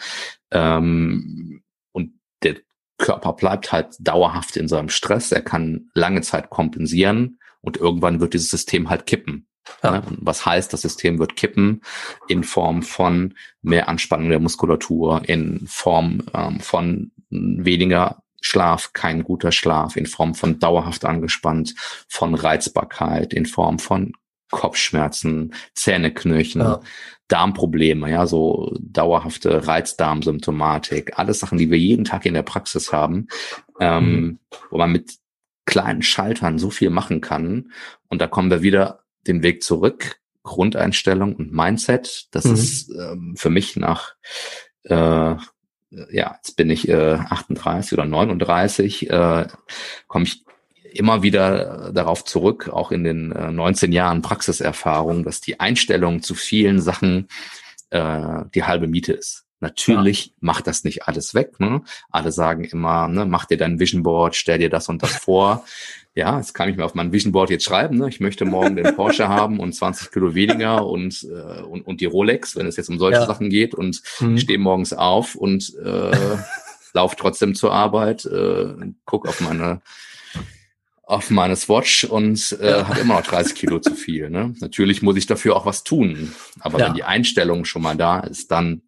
Ähm, und der Körper bleibt halt dauerhaft in seinem Stress. Er kann lange Zeit kompensieren und irgendwann wird dieses System halt kippen. Ja. Ne? Was heißt, das System wird kippen in Form von mehr Anspannung der Muskulatur, in Form ähm, von weniger Schlaf, kein guter Schlaf, in Form von dauerhaft angespannt, von Reizbarkeit, in Form von Kopfschmerzen, Zähneknirschen, ja. Darmprobleme, ja, so dauerhafte Reizdarmsymptomatik, alles Sachen, die wir jeden Tag in der Praxis haben, ähm, mhm. wo man mit kleinen Schaltern so viel machen kann. Und da kommen wir wieder den Weg zurück. Grundeinstellung und Mindset. Das mhm. ist ähm, für mich nach, äh, ja, jetzt bin ich äh, 38 oder 39, äh, komme ich immer wieder darauf zurück, auch in den äh, 19 Jahren Praxiserfahrung, dass die Einstellung zu vielen Sachen äh, die halbe Miete ist. Natürlich ja. macht das nicht alles weg. Ne? Alle sagen immer, ne, mach dir dein Vision Board, stell dir das und das vor. Ja, das kann ich mir auf mein Vision Board jetzt schreiben. Ne? Ich möchte morgen den Porsche haben und 20 Kilo weniger und, äh, und, und die Rolex, wenn es jetzt um solche ja. Sachen geht. Und mhm. ich stehe morgens auf und äh, laufe trotzdem zur Arbeit, äh, guck auf meine auf meine Swatch und äh, habe immer noch 30 Kilo zu viel. Ne? Natürlich muss ich dafür auch was tun. Aber ja. wenn die Einstellung schon mal da ist, dann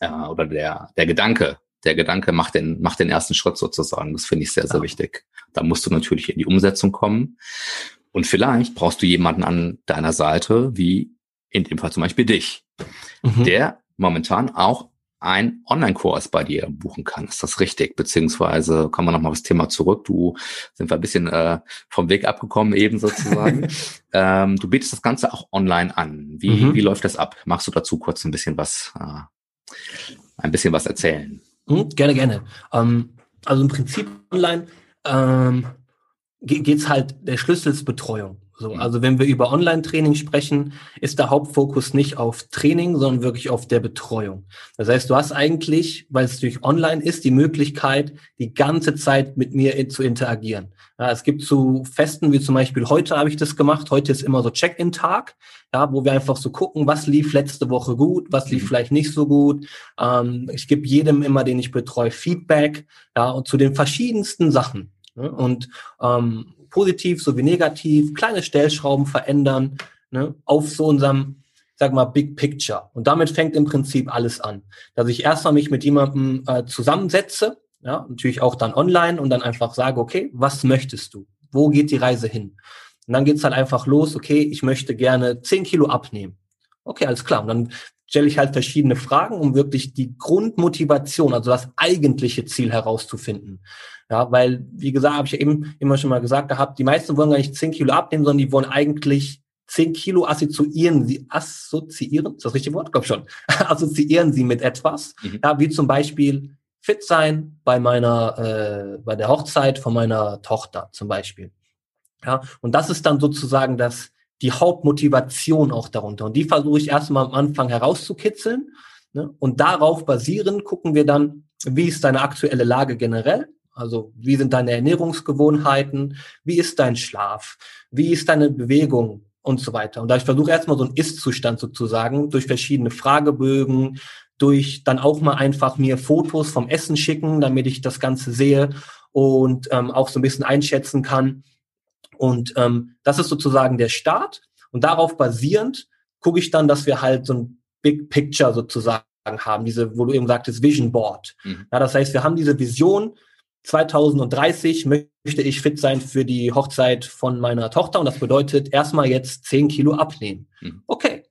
äh, oder der der Gedanke, der Gedanke macht den macht den ersten Schritt sozusagen. Das finde ich sehr sehr ja. wichtig. Da musst du natürlich in die Umsetzung kommen und vielleicht brauchst du jemanden an deiner Seite, wie in dem Fall zum Beispiel dich, mhm. der momentan auch ein Online-Kurs bei dir buchen kann. Ist das richtig? Beziehungsweise kommen wir nochmal aufs Thema zurück. Du sind wir ein bisschen äh, vom Weg abgekommen eben sozusagen. ähm, du bietest das Ganze auch online an. Wie, mhm. wie läuft das ab? Magst du dazu kurz ein bisschen was, äh, ein bisschen was erzählen? Mhm, gerne, gerne. Ähm, also im Prinzip online ähm, geht's halt, der Schlüssel ist Betreuung. So, also wenn wir über Online-Training sprechen, ist der Hauptfokus nicht auf Training, sondern wirklich auf der Betreuung. Das heißt, du hast eigentlich, weil es durch Online ist, die Möglichkeit, die ganze Zeit mit mir zu interagieren. Ja, es gibt so Festen, wie zum Beispiel heute habe ich das gemacht. Heute ist immer so Check-in-Tag, ja, wo wir einfach so gucken, was lief letzte Woche gut, was lief mhm. vielleicht nicht so gut. Ähm, ich gebe jedem immer, den ich betreue, Feedback, ja, und zu den verschiedensten Sachen. Und ähm, positiv sowie negativ, kleine Stellschrauben verändern, ne, auf so unserem, sag mal, Big Picture. Und damit fängt im Prinzip alles an. Dass ich erstmal mich mit jemandem äh, zusammensetze, ja, natürlich auch dann online und dann einfach sage, okay, was möchtest du? Wo geht die Reise hin? Und dann geht's halt einfach los, okay, ich möchte gerne 10 Kilo abnehmen. Okay, alles klar. Und dann stelle ich halt verschiedene Fragen, um wirklich die Grundmotivation, also das eigentliche Ziel herauszufinden. Ja, weil, wie gesagt, habe ich ja eben immer schon mal gesagt gehabt, die meisten wollen gar nicht 10 Kilo abnehmen, sondern die wollen eigentlich zehn Kilo assoziieren sie, assoziieren, ist das richtige Wort? Glaub schon. assoziieren sie mit etwas, mhm. ja, wie zum Beispiel fit sein bei meiner, äh, bei der Hochzeit von meiner Tochter zum Beispiel. Ja, und das ist dann sozusagen das, die Hauptmotivation auch darunter. Und die versuche ich erstmal am Anfang herauszukitzeln. Ne? Und darauf basierend gucken wir dann, wie ist deine aktuelle Lage generell? Also wie sind deine Ernährungsgewohnheiten? Wie ist dein Schlaf? Wie ist deine Bewegung? Und so weiter. Und da ich versuche erstmal so einen Ist-Zustand sozusagen durch verschiedene Fragebögen, durch dann auch mal einfach mir Fotos vom Essen schicken, damit ich das Ganze sehe und ähm, auch so ein bisschen einschätzen kann. Und ähm, das ist sozusagen der Start. Und darauf basierend gucke ich dann, dass wir halt so ein Big Picture sozusagen haben, diese, wo du eben sagtest, Vision Board. Mhm. Ja, das heißt, wir haben diese Vision, 2030 möchte ich fit sein für die Hochzeit von meiner Tochter und das bedeutet erstmal jetzt 10 Kilo abnehmen. Mhm. Okay.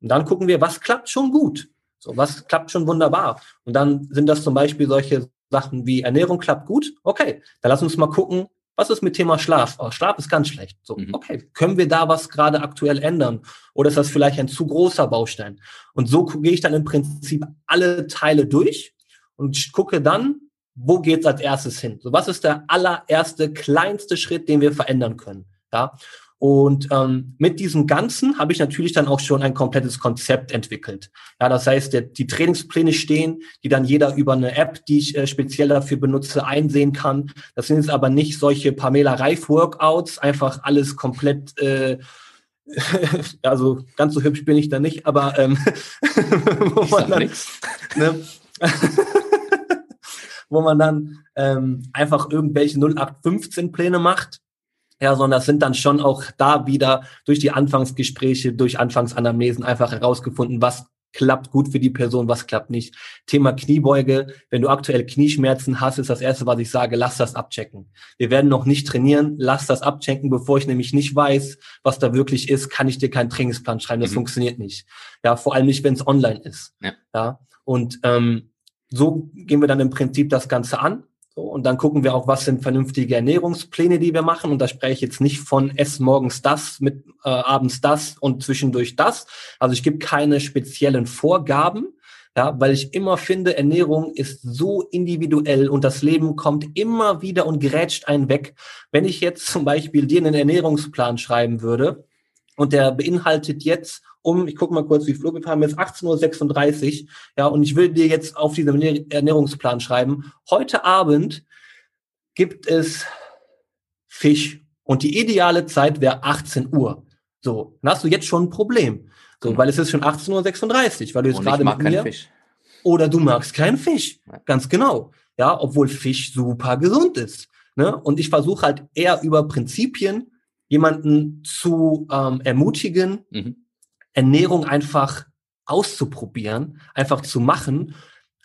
Und dann gucken wir, was klappt schon gut. So, was klappt schon wunderbar? Und dann sind das zum Beispiel solche Sachen wie Ernährung klappt gut. Okay, dann lass uns mal gucken, was ist mit Thema Schlaf? Oh, Schlaf ist ganz schlecht. So, mhm. okay, können wir da was gerade aktuell ändern? Oder ist das vielleicht ein zu großer Baustein? Und so gehe ich dann im Prinzip alle Teile durch und gucke dann, wo geht's als erstes hin? So, was ist der allererste, kleinste Schritt, den wir verändern können? Ja. Und ähm, mit diesem Ganzen habe ich natürlich dann auch schon ein komplettes Konzept entwickelt. Ja, das heißt, der, die Trainingspläne stehen, die dann jeder über eine App, die ich äh, speziell dafür benutze, einsehen kann. Das sind jetzt aber nicht solche Pamela Reif Workouts, einfach alles komplett äh, also ganz so hübsch bin ich da nicht, aber ähm, wo man dann, ne, wo man dann ähm, einfach irgendwelche 0815 Pläne macht ja, sondern das sind dann schon auch da wieder durch die Anfangsgespräche, durch Anfangsanamnesen einfach herausgefunden, was klappt gut für die Person, was klappt nicht. Thema Kniebeuge, wenn du aktuell Knieschmerzen hast, ist das erste, was ich sage, lass das abchecken. Wir werden noch nicht trainieren, lass das abchecken, bevor ich nämlich nicht weiß, was da wirklich ist, kann ich dir keinen Trainingsplan schreiben, das mhm. funktioniert nicht. Ja, vor allem nicht, wenn es online ist. Ja. ja. Und ähm, so gehen wir dann im Prinzip das Ganze an. So, und dann gucken wir auch, was sind vernünftige Ernährungspläne, die wir machen. Und da spreche ich jetzt nicht von ess morgens das, mit äh, abends das und zwischendurch das. Also ich gebe keine speziellen Vorgaben, ja, weil ich immer finde, Ernährung ist so individuell und das Leben kommt immer wieder und gerätscht einen weg. Wenn ich jetzt zum Beispiel dir einen Ernährungsplan schreiben würde und der beinhaltet jetzt um, ich gucke mal kurz, wie Flo, wir haben jetzt 18.36 Uhr, ja, und ich will dir jetzt auf diesem Ernährungsplan schreiben, heute Abend gibt es Fisch und die ideale Zeit wäre 18 Uhr. So, dann hast du jetzt schon ein Problem. So, mhm. weil es ist schon 18.36 Uhr, weil du jetzt gerade mit mir... Fisch. Oder du magst keinen Fisch. Ganz genau. Ja, obwohl Fisch super gesund ist. Ne? Und ich versuche halt eher über Prinzipien jemanden zu ähm, ermutigen, mhm. Ernährung einfach auszuprobieren, einfach zu machen.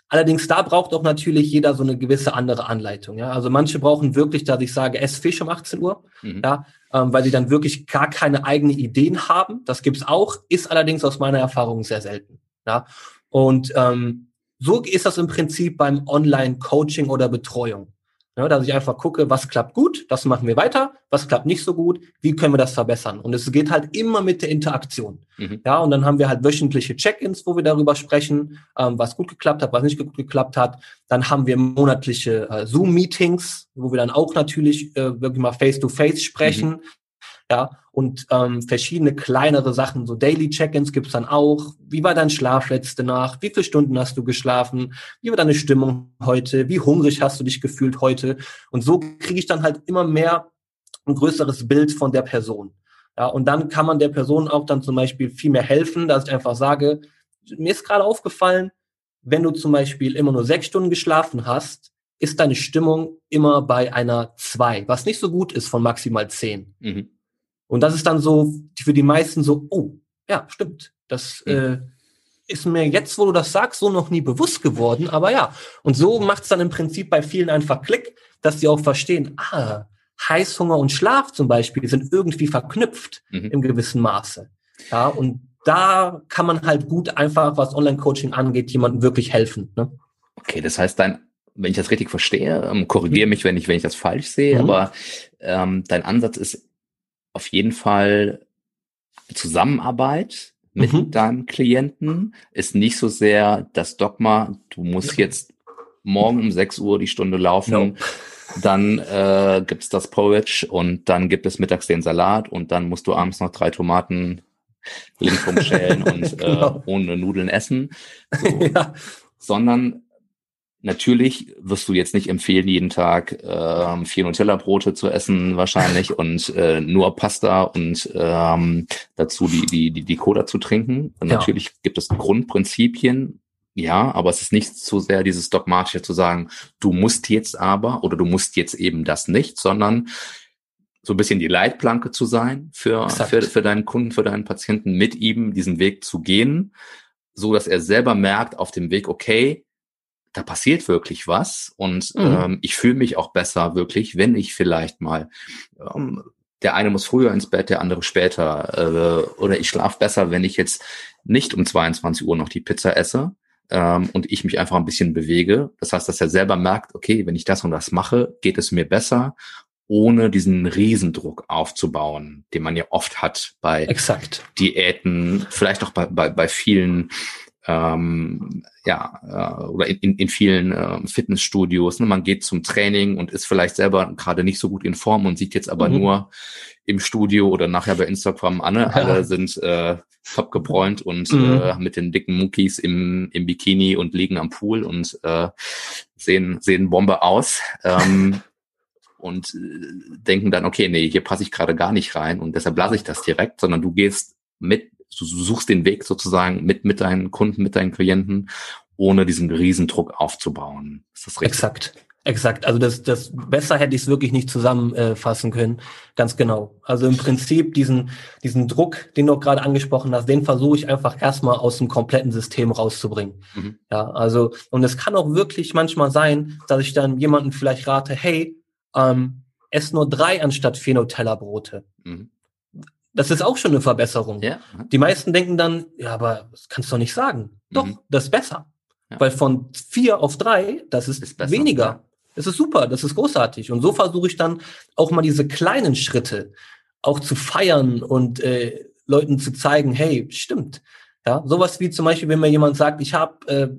Allerdings da braucht auch natürlich jeder so eine gewisse andere Anleitung. Ja? Also manche brauchen wirklich, dass ich sage, ess Fisch um 18 Uhr, mhm. ja, ähm, weil sie dann wirklich gar keine eigenen Ideen haben. Das gibt's auch, ist allerdings aus meiner Erfahrung sehr selten. Ja? Und ähm, so ist das im Prinzip beim Online-Coaching oder Betreuung. Ja, dass ich einfach gucke, was klappt gut, das machen wir weiter, was klappt nicht so gut, wie können wir das verbessern. Und es geht halt immer mit der Interaktion. Mhm. Ja, und dann haben wir halt wöchentliche Check-ins, wo wir darüber sprechen, ähm, was gut geklappt hat, was nicht gut geklappt hat. Dann haben wir monatliche äh, Zoom-Meetings, wo wir dann auch natürlich äh, wirklich mal face-to-face -face sprechen. Mhm ja, und ähm, verschiedene kleinere Sachen, so Daily Check-ins gibt's dann auch. Wie war dein Schlaf letzte Nacht? Wie viele Stunden hast du geschlafen? Wie war deine Stimmung heute? Wie hungrig hast du dich gefühlt heute? Und so kriege ich dann halt immer mehr ein größeres Bild von der Person. Ja, und dann kann man der Person auch dann zum Beispiel viel mehr helfen, dass ich einfach sage, mir ist gerade aufgefallen, wenn du zum Beispiel immer nur sechs Stunden geschlafen hast, ist deine Stimmung immer bei einer zwei, was nicht so gut ist von maximal zehn. Mhm. Und das ist dann so für die meisten so, oh, ja, stimmt. Das mhm. äh, ist mir jetzt, wo du das sagst, so noch nie bewusst geworden. Aber ja, und so macht es dann im Prinzip bei vielen einfach Klick, dass sie auch verstehen, ah, Heißhunger und Schlaf zum Beispiel sind irgendwie verknüpft mhm. im gewissen Maße. Ja, und da kann man halt gut einfach, was Online-Coaching angeht, jemandem wirklich helfen. Ne? Okay, das heißt, dein, wenn ich das richtig verstehe, ähm, korrigiere mhm. mich, wenn ich, wenn ich das falsch sehe, mhm. aber ähm, dein Ansatz ist auf jeden Fall Zusammenarbeit mit mhm. deinem Klienten ist nicht so sehr das Dogma, du musst jetzt morgen um 6 Uhr die Stunde laufen. No. Dann äh, gibt es das Porridge und dann gibt es mittags den Salat und dann musst du abends noch drei Tomaten linksrum schälen und äh, genau. äh, ohne Nudeln essen. So. ja. Sondern natürlich wirst du jetzt nicht empfehlen, jeden Tag äh, vier Nutella-Brote zu essen wahrscheinlich und äh, nur Pasta und ähm, dazu die, die, die, die Cola zu trinken. Ja. Natürlich gibt es Grundprinzipien, ja, aber es ist nicht so sehr dieses dogmatische zu sagen, du musst jetzt aber oder du musst jetzt eben das nicht, sondern so ein bisschen die Leitplanke zu sein für, für, für deinen Kunden, für deinen Patienten, mit ihm diesen Weg zu gehen, so dass er selber merkt auf dem Weg, okay, da passiert wirklich was und mhm. ähm, ich fühle mich auch besser wirklich, wenn ich vielleicht mal ähm, der eine muss früher ins Bett, der andere später. Äh, oder ich schlafe besser, wenn ich jetzt nicht um 22 Uhr noch die Pizza esse, ähm, und ich mich einfach ein bisschen bewege. Das heißt, dass er selber merkt, okay, wenn ich das und das mache, geht es mir besser, ohne diesen Riesendruck aufzubauen, den man ja oft hat bei Exakt. Diäten, vielleicht auch bei, bei, bei vielen ähm, ja, äh, oder in, in vielen äh, Fitnessstudios. Ne? Man geht zum Training und ist vielleicht selber gerade nicht so gut in Form und sieht jetzt aber mhm. nur im Studio oder nachher bei Instagram an, ja. alle sind äh, top gebräunt und mhm. äh, mit den dicken Monkeys im, im Bikini und liegen am Pool und äh, sehen, sehen Bombe aus. Ähm, und äh, denken dann, okay, nee, hier passe ich gerade gar nicht rein und deshalb lasse ich das direkt, sondern du gehst mit du suchst den Weg sozusagen mit, mit deinen Kunden, mit deinen Klienten, ohne diesen Riesendruck aufzubauen. Ist das richtig? Exakt. Exakt, also das, das besser hätte ich es wirklich nicht zusammenfassen äh, können. Ganz genau. Also im Prinzip diesen, diesen Druck, den du gerade angesprochen hast, den versuche ich einfach erstmal aus dem kompletten System rauszubringen. Mhm. Ja, also, und es kann auch wirklich manchmal sein, dass ich dann jemanden vielleicht rate, hey, ähm, ess nur drei anstatt vier Nutella-Brote. Mhm. Das ist auch schon eine Verbesserung. Ja. Die meisten denken dann, ja, aber das kannst du doch nicht sagen. Doch, mhm. das ist besser. Ja. Weil von vier auf drei, das ist, ist besser, weniger. Ja. Das ist super, das ist großartig. Und so versuche ich dann auch mal diese kleinen Schritte auch zu feiern und äh, Leuten zu zeigen, hey, stimmt. Ja, sowas wie zum Beispiel, wenn mir jemand sagt, ich habe äh,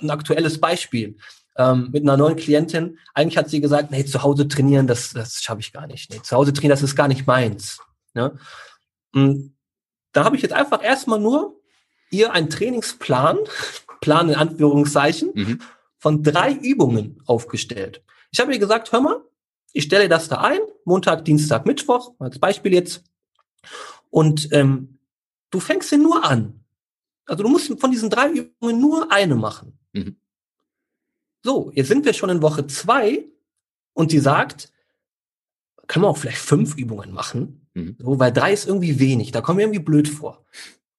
ein aktuelles Beispiel ähm, mit einer neuen Klientin. Eigentlich hat sie gesagt, nee, zu Hause trainieren, das, das schaffe ich gar nicht. Nee, zu Hause trainieren, das ist gar nicht meins. Ja? Und da habe ich jetzt einfach erstmal nur ihr einen Trainingsplan, Plan in Anführungszeichen, mhm. von drei Übungen aufgestellt. Ich habe ihr gesagt, hör mal, ich stelle das da ein, Montag, Dienstag, Mittwoch, als Beispiel jetzt. Und ähm, du fängst den nur an. Also du musst von diesen drei Übungen nur eine machen. Mhm. So, jetzt sind wir schon in Woche zwei und die sagt, kann man auch vielleicht fünf Übungen machen. Mhm. So, weil drei ist irgendwie wenig, da kommen wir irgendwie blöd vor.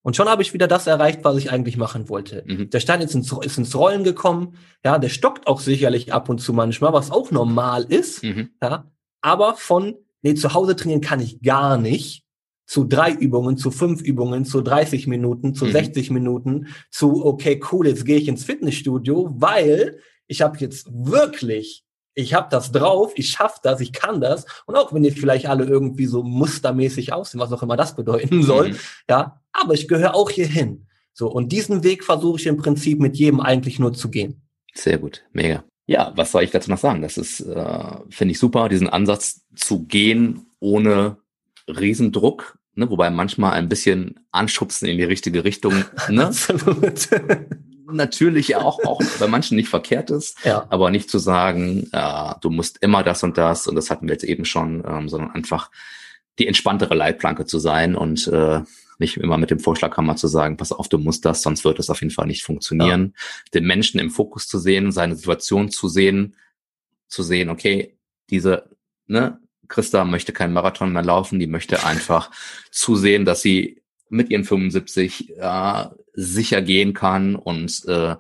Und schon habe ich wieder das erreicht, was ich eigentlich machen wollte. Mhm. Der Stein ist ins, ist ins Rollen gekommen. Ja, der stockt auch sicherlich ab und zu manchmal, was auch normal ist. Mhm. Ja, aber von, nee, zu Hause trainieren kann ich gar nicht, zu drei Übungen, zu fünf Übungen, zu 30 Minuten, zu mhm. 60 Minuten, zu, okay, cool, jetzt gehe ich ins Fitnessstudio, weil ich habe jetzt wirklich ich habe das drauf, ich schaffe das, ich kann das. Und auch wenn ihr vielleicht alle irgendwie so mustermäßig aussehen, was auch immer das bedeuten soll, mhm. ja, aber ich gehöre auch hier hin. So, und diesen Weg versuche ich im Prinzip mit jedem eigentlich nur zu gehen. Sehr gut, mega. Ja, was soll ich dazu noch sagen? Das ist, äh, finde ich super, diesen Ansatz zu gehen ohne Riesendruck, ne? wobei manchmal ein bisschen anschubsen in die richtige Richtung. Ne? Absolut natürlich auch, auch bei manchen nicht verkehrt ist, ja. aber nicht zu sagen, äh, du musst immer das und das, und das hatten wir jetzt eben schon, ähm, sondern einfach die entspanntere Leitplanke zu sein und äh, nicht immer mit dem Vorschlaghammer zu sagen, pass auf, du musst das, sonst wird es auf jeden Fall nicht funktionieren. Ja. Den Menschen im Fokus zu sehen, seine Situation zu sehen, zu sehen, okay, diese, ne, Christa möchte keinen Marathon mehr laufen, die möchte einfach zusehen, dass sie mit ihren 75 äh, sicher gehen kann und äh,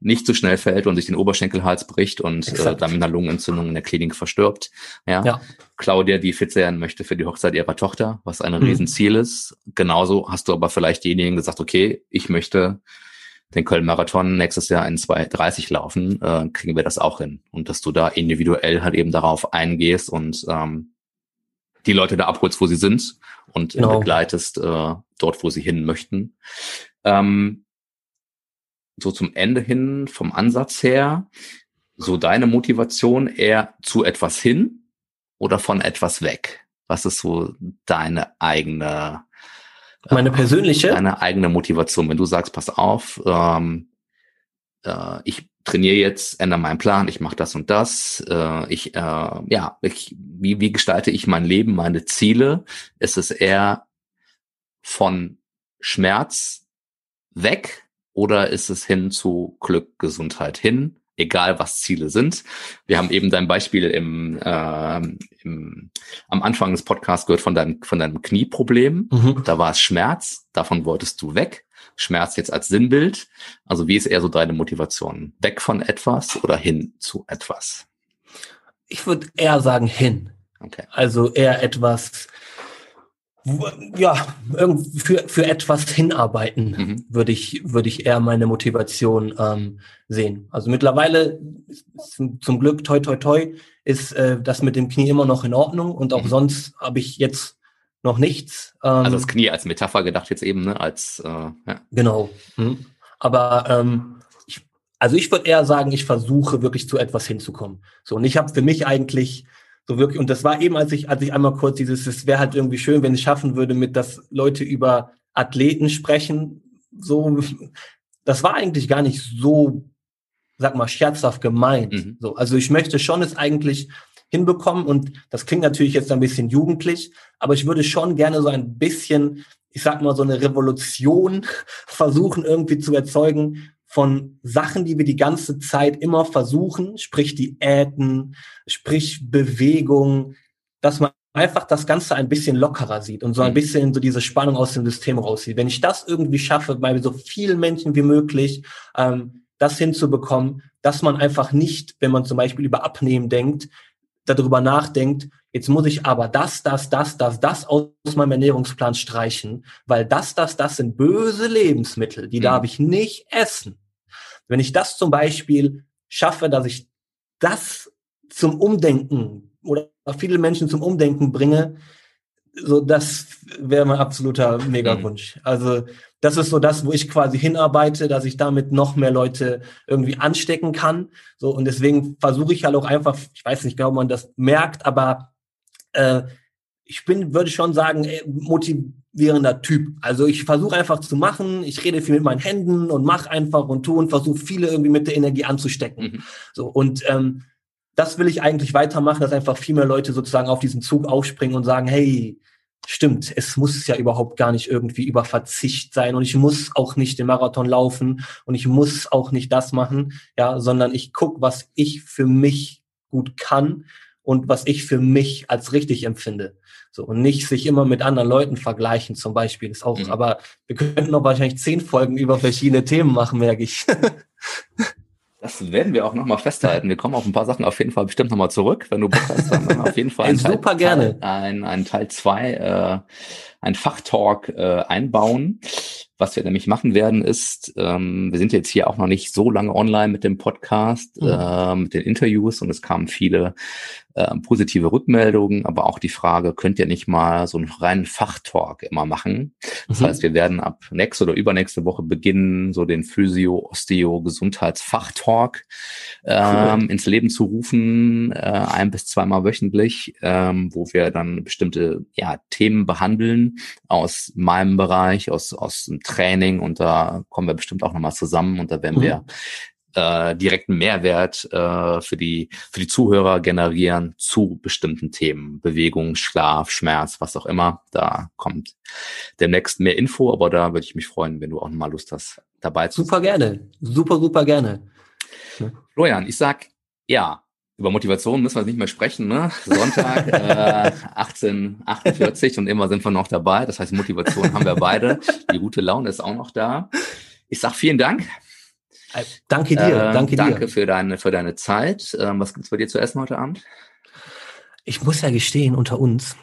nicht zu so schnell fällt und sich den Oberschenkelhals bricht und äh, dann mit einer Lungenentzündung in der Klinik verstirbt. Ja. ja. Claudia, die fit sein möchte für die Hochzeit ihrer Tochter, was ein mhm. Riesenziel ist. Genauso hast du aber vielleicht diejenigen gesagt, okay, ich möchte den Köln-Marathon nächstes Jahr in 2,30 laufen, äh, kriegen wir das auch hin. Und dass du da individuell halt eben darauf eingehst und ähm, die Leute da abholst, wo sie sind und genau. begleitest äh, dort, wo sie hin möchten. Ähm, so zum Ende hin, vom Ansatz her, so deine Motivation eher zu etwas hin oder von etwas weg? Was ist so deine eigene meine persönliche? Deine eigene Motivation. Wenn du sagst, pass auf, ähm, äh, ich trainiere jetzt, ändere meinen Plan, ich mache das und das, äh, ich, äh, ja, ich, wie, wie gestalte ich mein Leben, meine Ziele? Ist es eher von Schmerz weg oder ist es hin zu Glück, Gesundheit hin? egal was Ziele sind. Wir haben eben dein Beispiel im, äh, im am Anfang des Podcasts gehört von deinem von deinem Knieproblem. Mhm. Da war es Schmerz, davon wolltest du weg. Schmerz jetzt als Sinnbild. Also wie ist eher so deine Motivation? Weg von etwas oder hin zu etwas? Ich würde eher sagen hin. Okay. Also eher etwas ja, für, für etwas hinarbeiten, mhm. würde ich, würde ich eher meine Motivation ähm, sehen. Also mittlerweile, zum, Glück, toi, toi, toi, ist äh, das mit dem Knie immer noch in Ordnung und auch mhm. sonst habe ich jetzt noch nichts. Ähm, also das Knie als Metapher gedacht jetzt eben, ne, als, äh, ja. Genau. Mhm. Aber, ähm, ich, also ich würde eher sagen, ich versuche wirklich zu etwas hinzukommen. So, und ich habe für mich eigentlich so wirklich, und das war eben, als ich, als ich einmal kurz dieses, es wäre halt irgendwie schön, wenn ich schaffen würde, mit, dass Leute über Athleten sprechen, so, das war eigentlich gar nicht so, sag mal, scherzhaft gemeint. Mhm. So, also ich möchte schon es eigentlich hinbekommen und das klingt natürlich jetzt ein bisschen jugendlich, aber ich würde schon gerne so ein bisschen, ich sag mal, so eine Revolution versuchen irgendwie zu erzeugen, von Sachen, die wir die ganze Zeit immer versuchen, sprich Diäten, sprich Bewegung, dass man einfach das Ganze ein bisschen lockerer sieht und so ein mhm. bisschen so diese Spannung aus dem System rauszieht. Wenn ich das irgendwie schaffe, bei so vielen Menschen wie möglich, ähm, das hinzubekommen, dass man einfach nicht, wenn man zum Beispiel über Abnehmen denkt, darüber nachdenkt, jetzt muss ich aber das, das, das, das, das aus meinem Ernährungsplan streichen, weil das, das, das sind böse Lebensmittel, die mhm. darf ich nicht essen. Wenn ich das zum Beispiel schaffe, dass ich das zum Umdenken oder viele Menschen zum Umdenken bringe, so das wäre mein absoluter Megawunsch. Mhm. Also das ist so das, wo ich quasi hinarbeite, dass ich damit noch mehr Leute irgendwie anstecken kann. So und deswegen versuche ich halt auch einfach, ich weiß nicht, ob man das merkt, aber äh, ich bin, würde schon sagen, äh, motivierender Typ. Also ich versuche einfach zu machen, ich rede viel mit meinen Händen und mache einfach und tue und versuche viele irgendwie mit der Energie anzustecken. Mhm. So und ähm, das will ich eigentlich weitermachen, dass einfach viel mehr Leute sozusagen auf diesen Zug aufspringen und sagen, hey, stimmt, es muss ja überhaupt gar nicht irgendwie über Verzicht sein und ich muss auch nicht den Marathon laufen und ich muss auch nicht das machen, ja, sondern ich guck, was ich für mich gut kann und was ich für mich als richtig empfinde. So, und nicht sich immer mit anderen Leuten vergleichen, zum Beispiel, ist auch, mhm. aber wir könnten noch wahrscheinlich zehn Folgen über verschiedene Themen machen, merke ich. Das werden wir auch nochmal festhalten. Wir kommen auf ein paar Sachen auf jeden Fall bestimmt nochmal zurück, wenn du Bock hast. Dann auf jeden Fall ein super Teil, gerne. Ein, ein Teil zwei, äh, ein Fachtalk äh, einbauen. Was wir nämlich machen werden, ist, ähm, wir sind jetzt hier auch noch nicht so lange online mit dem Podcast, mhm. äh, mit den Interviews und es kamen viele äh, positive Rückmeldungen, aber auch die Frage, könnt ihr nicht mal so einen reinen Fachtalk immer machen? Das mhm. heißt, wir werden ab nächste oder übernächste Woche beginnen, so den Physio, Osteo, Gesundheitsfachtalk ähm, cool. ins Leben zu rufen, äh, ein bis zweimal wöchentlich, ähm, wo wir dann bestimmte ja, Themen behandeln aus meinem Bereich, aus, aus dem Training und da kommen wir bestimmt auch nochmal zusammen und da werden mhm. wir äh, direkten Mehrwert äh, für die für die Zuhörer generieren zu bestimmten Themen Bewegung Schlaf Schmerz was auch immer da kommt demnächst mehr Info aber da würde ich mich freuen wenn du auch mal Lust hast dabei zu super gerne super super gerne Florian ich sag ja über Motivation müssen wir nicht mehr sprechen, ne? Sonntag äh, 1848 und immer sind wir noch dabei. Das heißt, Motivation haben wir beide. Die gute Laune ist auch noch da. Ich sag vielen Dank. Äh, danke dir, äh, danke dir. Danke für deine, für deine Zeit. Ähm, was gibt's bei dir zu essen heute Abend? Ich muss ja gestehen, unter uns,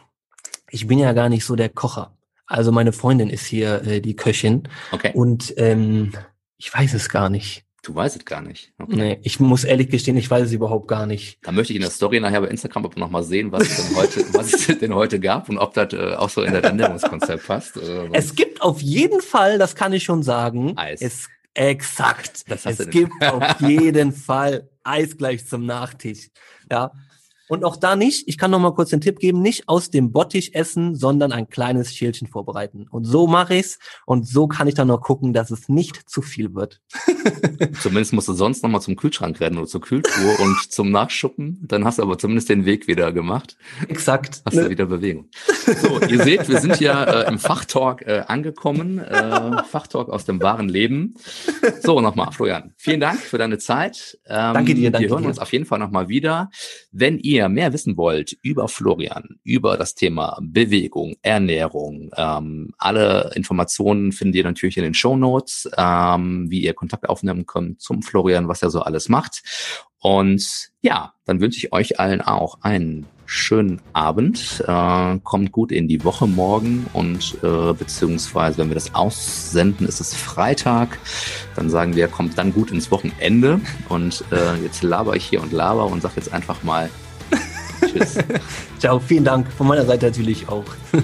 ich bin ja gar nicht so der Kocher. Also meine Freundin ist hier äh, die Köchin. Okay. Und ähm, ich weiß es gar nicht. Du weißt es gar nicht. Okay. Nee, ich muss ehrlich gestehen, ich weiß es überhaupt gar nicht. Da möchte ich in der Story nachher bei Instagram aber nochmal sehen, was es denn heute, was es denn heute gab und ob das äh, auch so in das Ernährungskonzept passt. Äh, es gibt auf jeden Fall, das kann ich schon sagen, Eis. Es, exakt. es gibt auf jeden Fall Eis gleich zum Nachtisch. Ja. Und auch da nicht, ich kann noch mal kurz den Tipp geben, nicht aus dem Bottich essen, sondern ein kleines Schälchen vorbereiten. Und so mache ich's und so kann ich dann noch gucken, dass es nicht zu viel wird. Zumindest musst du sonst noch mal zum Kühlschrank rennen oder zur Kühltruhe und zum Nachschuppen. Dann hast du aber zumindest den Weg wieder gemacht. Exakt. Hast ne? du wieder Bewegung. So, ihr seht, wir sind ja äh, im Fachtalk äh, angekommen. Äh, Fachtalk aus dem wahren Leben. So, nochmal, Florian. Vielen Dank für deine Zeit. Ähm, danke dir, danke Wir hören dir. uns auf jeden Fall nochmal wieder. Wenn ihr ihr mehr wissen wollt über Florian, über das Thema Bewegung, Ernährung, ähm, alle Informationen findet ihr natürlich in den Show Notes, ähm, wie ihr Kontakt aufnehmen könnt zum Florian, was er so alles macht. Und ja, dann wünsche ich euch allen auch einen schönen Abend. Äh, kommt gut in die Woche morgen und äh, beziehungsweise, wenn wir das aussenden, ist es Freitag. Dann sagen wir, kommt dann gut ins Wochenende. Und äh, jetzt laber ich hier und laber und sag jetzt einfach mal Tschüss. Ciao, vielen Dank. Von meiner Seite natürlich auch.